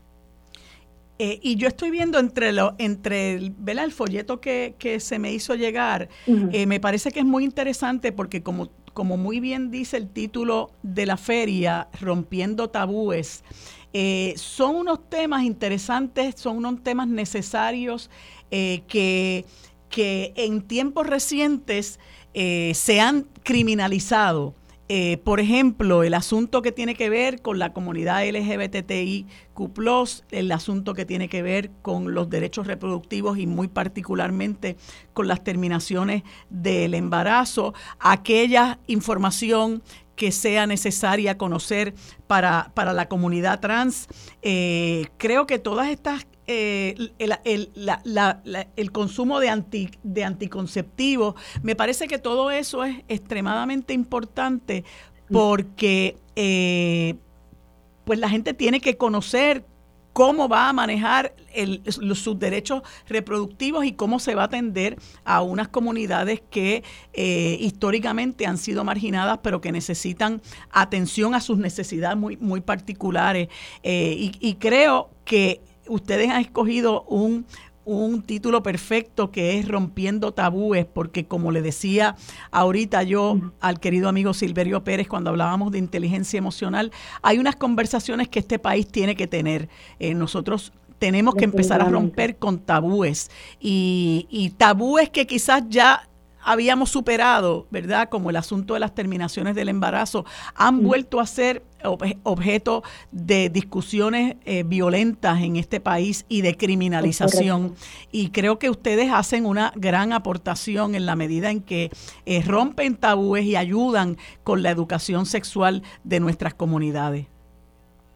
Eh, y yo estoy viendo entre lo, entre el, el folleto que, se me hizo llegar, eh, me parece que es muy interesante porque como, como muy bien dice el título de la feria, Rompiendo Tabúes, eh, son unos temas interesantes, son unos temas necesarios que, que en tiempos recientes se han criminalizado. Eh, por ejemplo, el asunto que tiene que ver con la comunidad LGBTIQ, el asunto que tiene que ver con los derechos reproductivos y muy particularmente con las terminaciones del embarazo, aquella información que sea necesaria conocer para, para la comunidad trans. Eh, creo que todas estas eh, el, consumo de, anti, de anticonceptivos. Me parece que todo eso es extremadamente importante porque eh, pues la gente tiene que conocer cómo va a manejar sus derechos reproductivos y cómo se va a atender a unas comunidades que eh, históricamente han sido marginadas, pero que necesitan atención a sus necesidades muy, muy particulares. y, y, creo que ustedes han escogido un, título perfecto que es Rompiendo Tabúes, porque como le decía ahorita yo al querido amigo Silverio Pérez cuando hablábamos de inteligencia emocional, hay unas conversaciones que este país tiene que tener. Eh, nosotros tenemos que empezar a romper con tabúes. Y, y tabúes que quizás ya habíamos superado, ¿verdad? Como el asunto de las terminaciones del embarazo, han vuelto a ser objeto de discusiones eh, violentas en este país y de criminalización. Y creo que ustedes hacen una gran aportación en la medida en que eh, rompen tabúes y ayudan con la educación sexual de nuestras comunidades.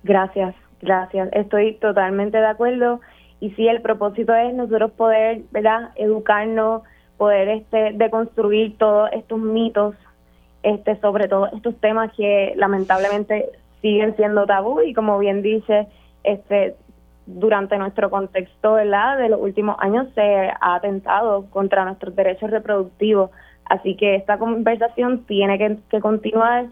Gracias, gracias. Estoy totalmente de acuerdo. Y sí, el propósito es nosotros poder, ¿verdad?, educarnos poder este deconstruir todos estos mitos este sobre todo estos temas que lamentablemente siguen siendo tabú y como bien dice este durante nuestro contexto ¿verdad? de los últimos años se ha atentado contra nuestros derechos reproductivos. Así que esta conversación tiene que, que continuar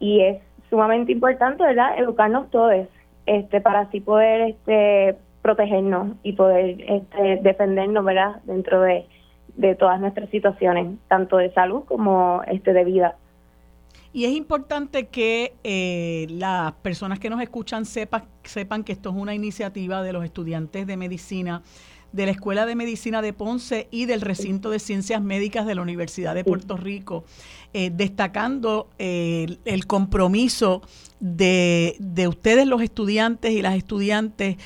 y es sumamente importante verdad educarnos todos este para así poder este protegernos y poder este defendernos verdad dentro de de todas nuestras situaciones, tanto de salud como este de vida. Y es importante que eh, las personas que nos escuchan sepan, sepan que esto es una iniciativa de los estudiantes de medicina de la Escuela de Medicina de Ponce y del Recinto de Ciencias Médicas de la Universidad de Puerto Rico, eh, destacando eh, el compromiso de, de, ustedes los estudiantes y las estudiantes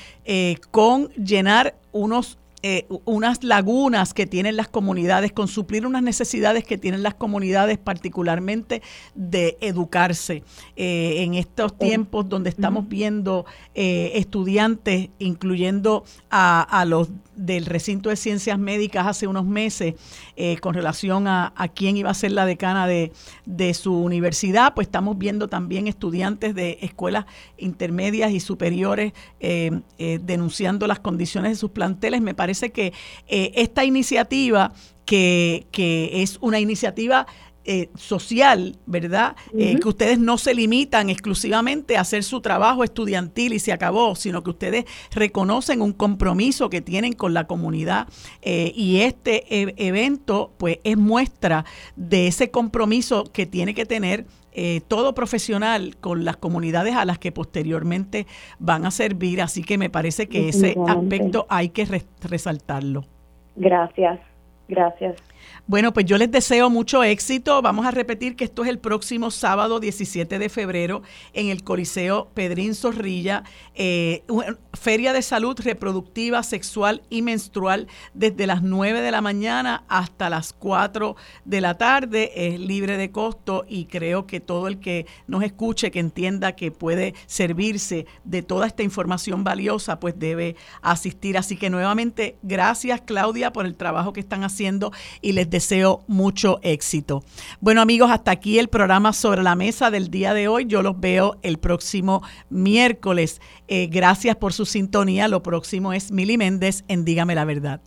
con llenar unos eh, unas lagunas que tienen las comunidades, con suplir unas necesidades que tienen las comunidades, particularmente de educarse. Eh, en estos tiempos donde estamos viendo eh, estudiantes, incluyendo a, los del recinto de ciencias médicas hace unos meses, con relación a, quién iba a ser la decana de, de su universidad, pues estamos viendo también estudiantes de escuelas intermedias y superiores denunciando las condiciones de sus planteles. Me parece que eh, esta iniciativa, que, que, es una iniciativa eh, social, ¿verdad? Eh, que ustedes no se limitan exclusivamente a hacer su trabajo estudiantil y se acabó, sino que ustedes reconocen un compromiso que tienen con la comunidad y este e, evento pues es muestra de ese compromiso que tiene que tener eh, todo profesional con las comunidades a las que posteriormente van a servir. Así que me parece que ese aspecto hay que resaltarlo. Gracias, gracias. Bueno, pues yo les deseo mucho éxito. Vamos a repetir que esto es el próximo sábado 17 de febrero en el Coliseo Pedrín Zorrilla, eh, Feria de Salud Reproductiva, Sexual y Menstrual desde las 9 de la mañana hasta las 4 de la tarde. Es libre de costo y creo que todo el que nos escuche, que entienda que puede servirse de toda esta información valiosa, pues debe asistir. Así que nuevamente, gracias Claudia por el trabajo que están haciendo y les deseo mucho éxito. Bueno amigos, hasta aquí el programa sobre la mesa del día de hoy. Yo los veo el próximo miércoles. Eh, gracias por su sintonía. Lo próximo es Mili Méndez en Dígame la Verdad.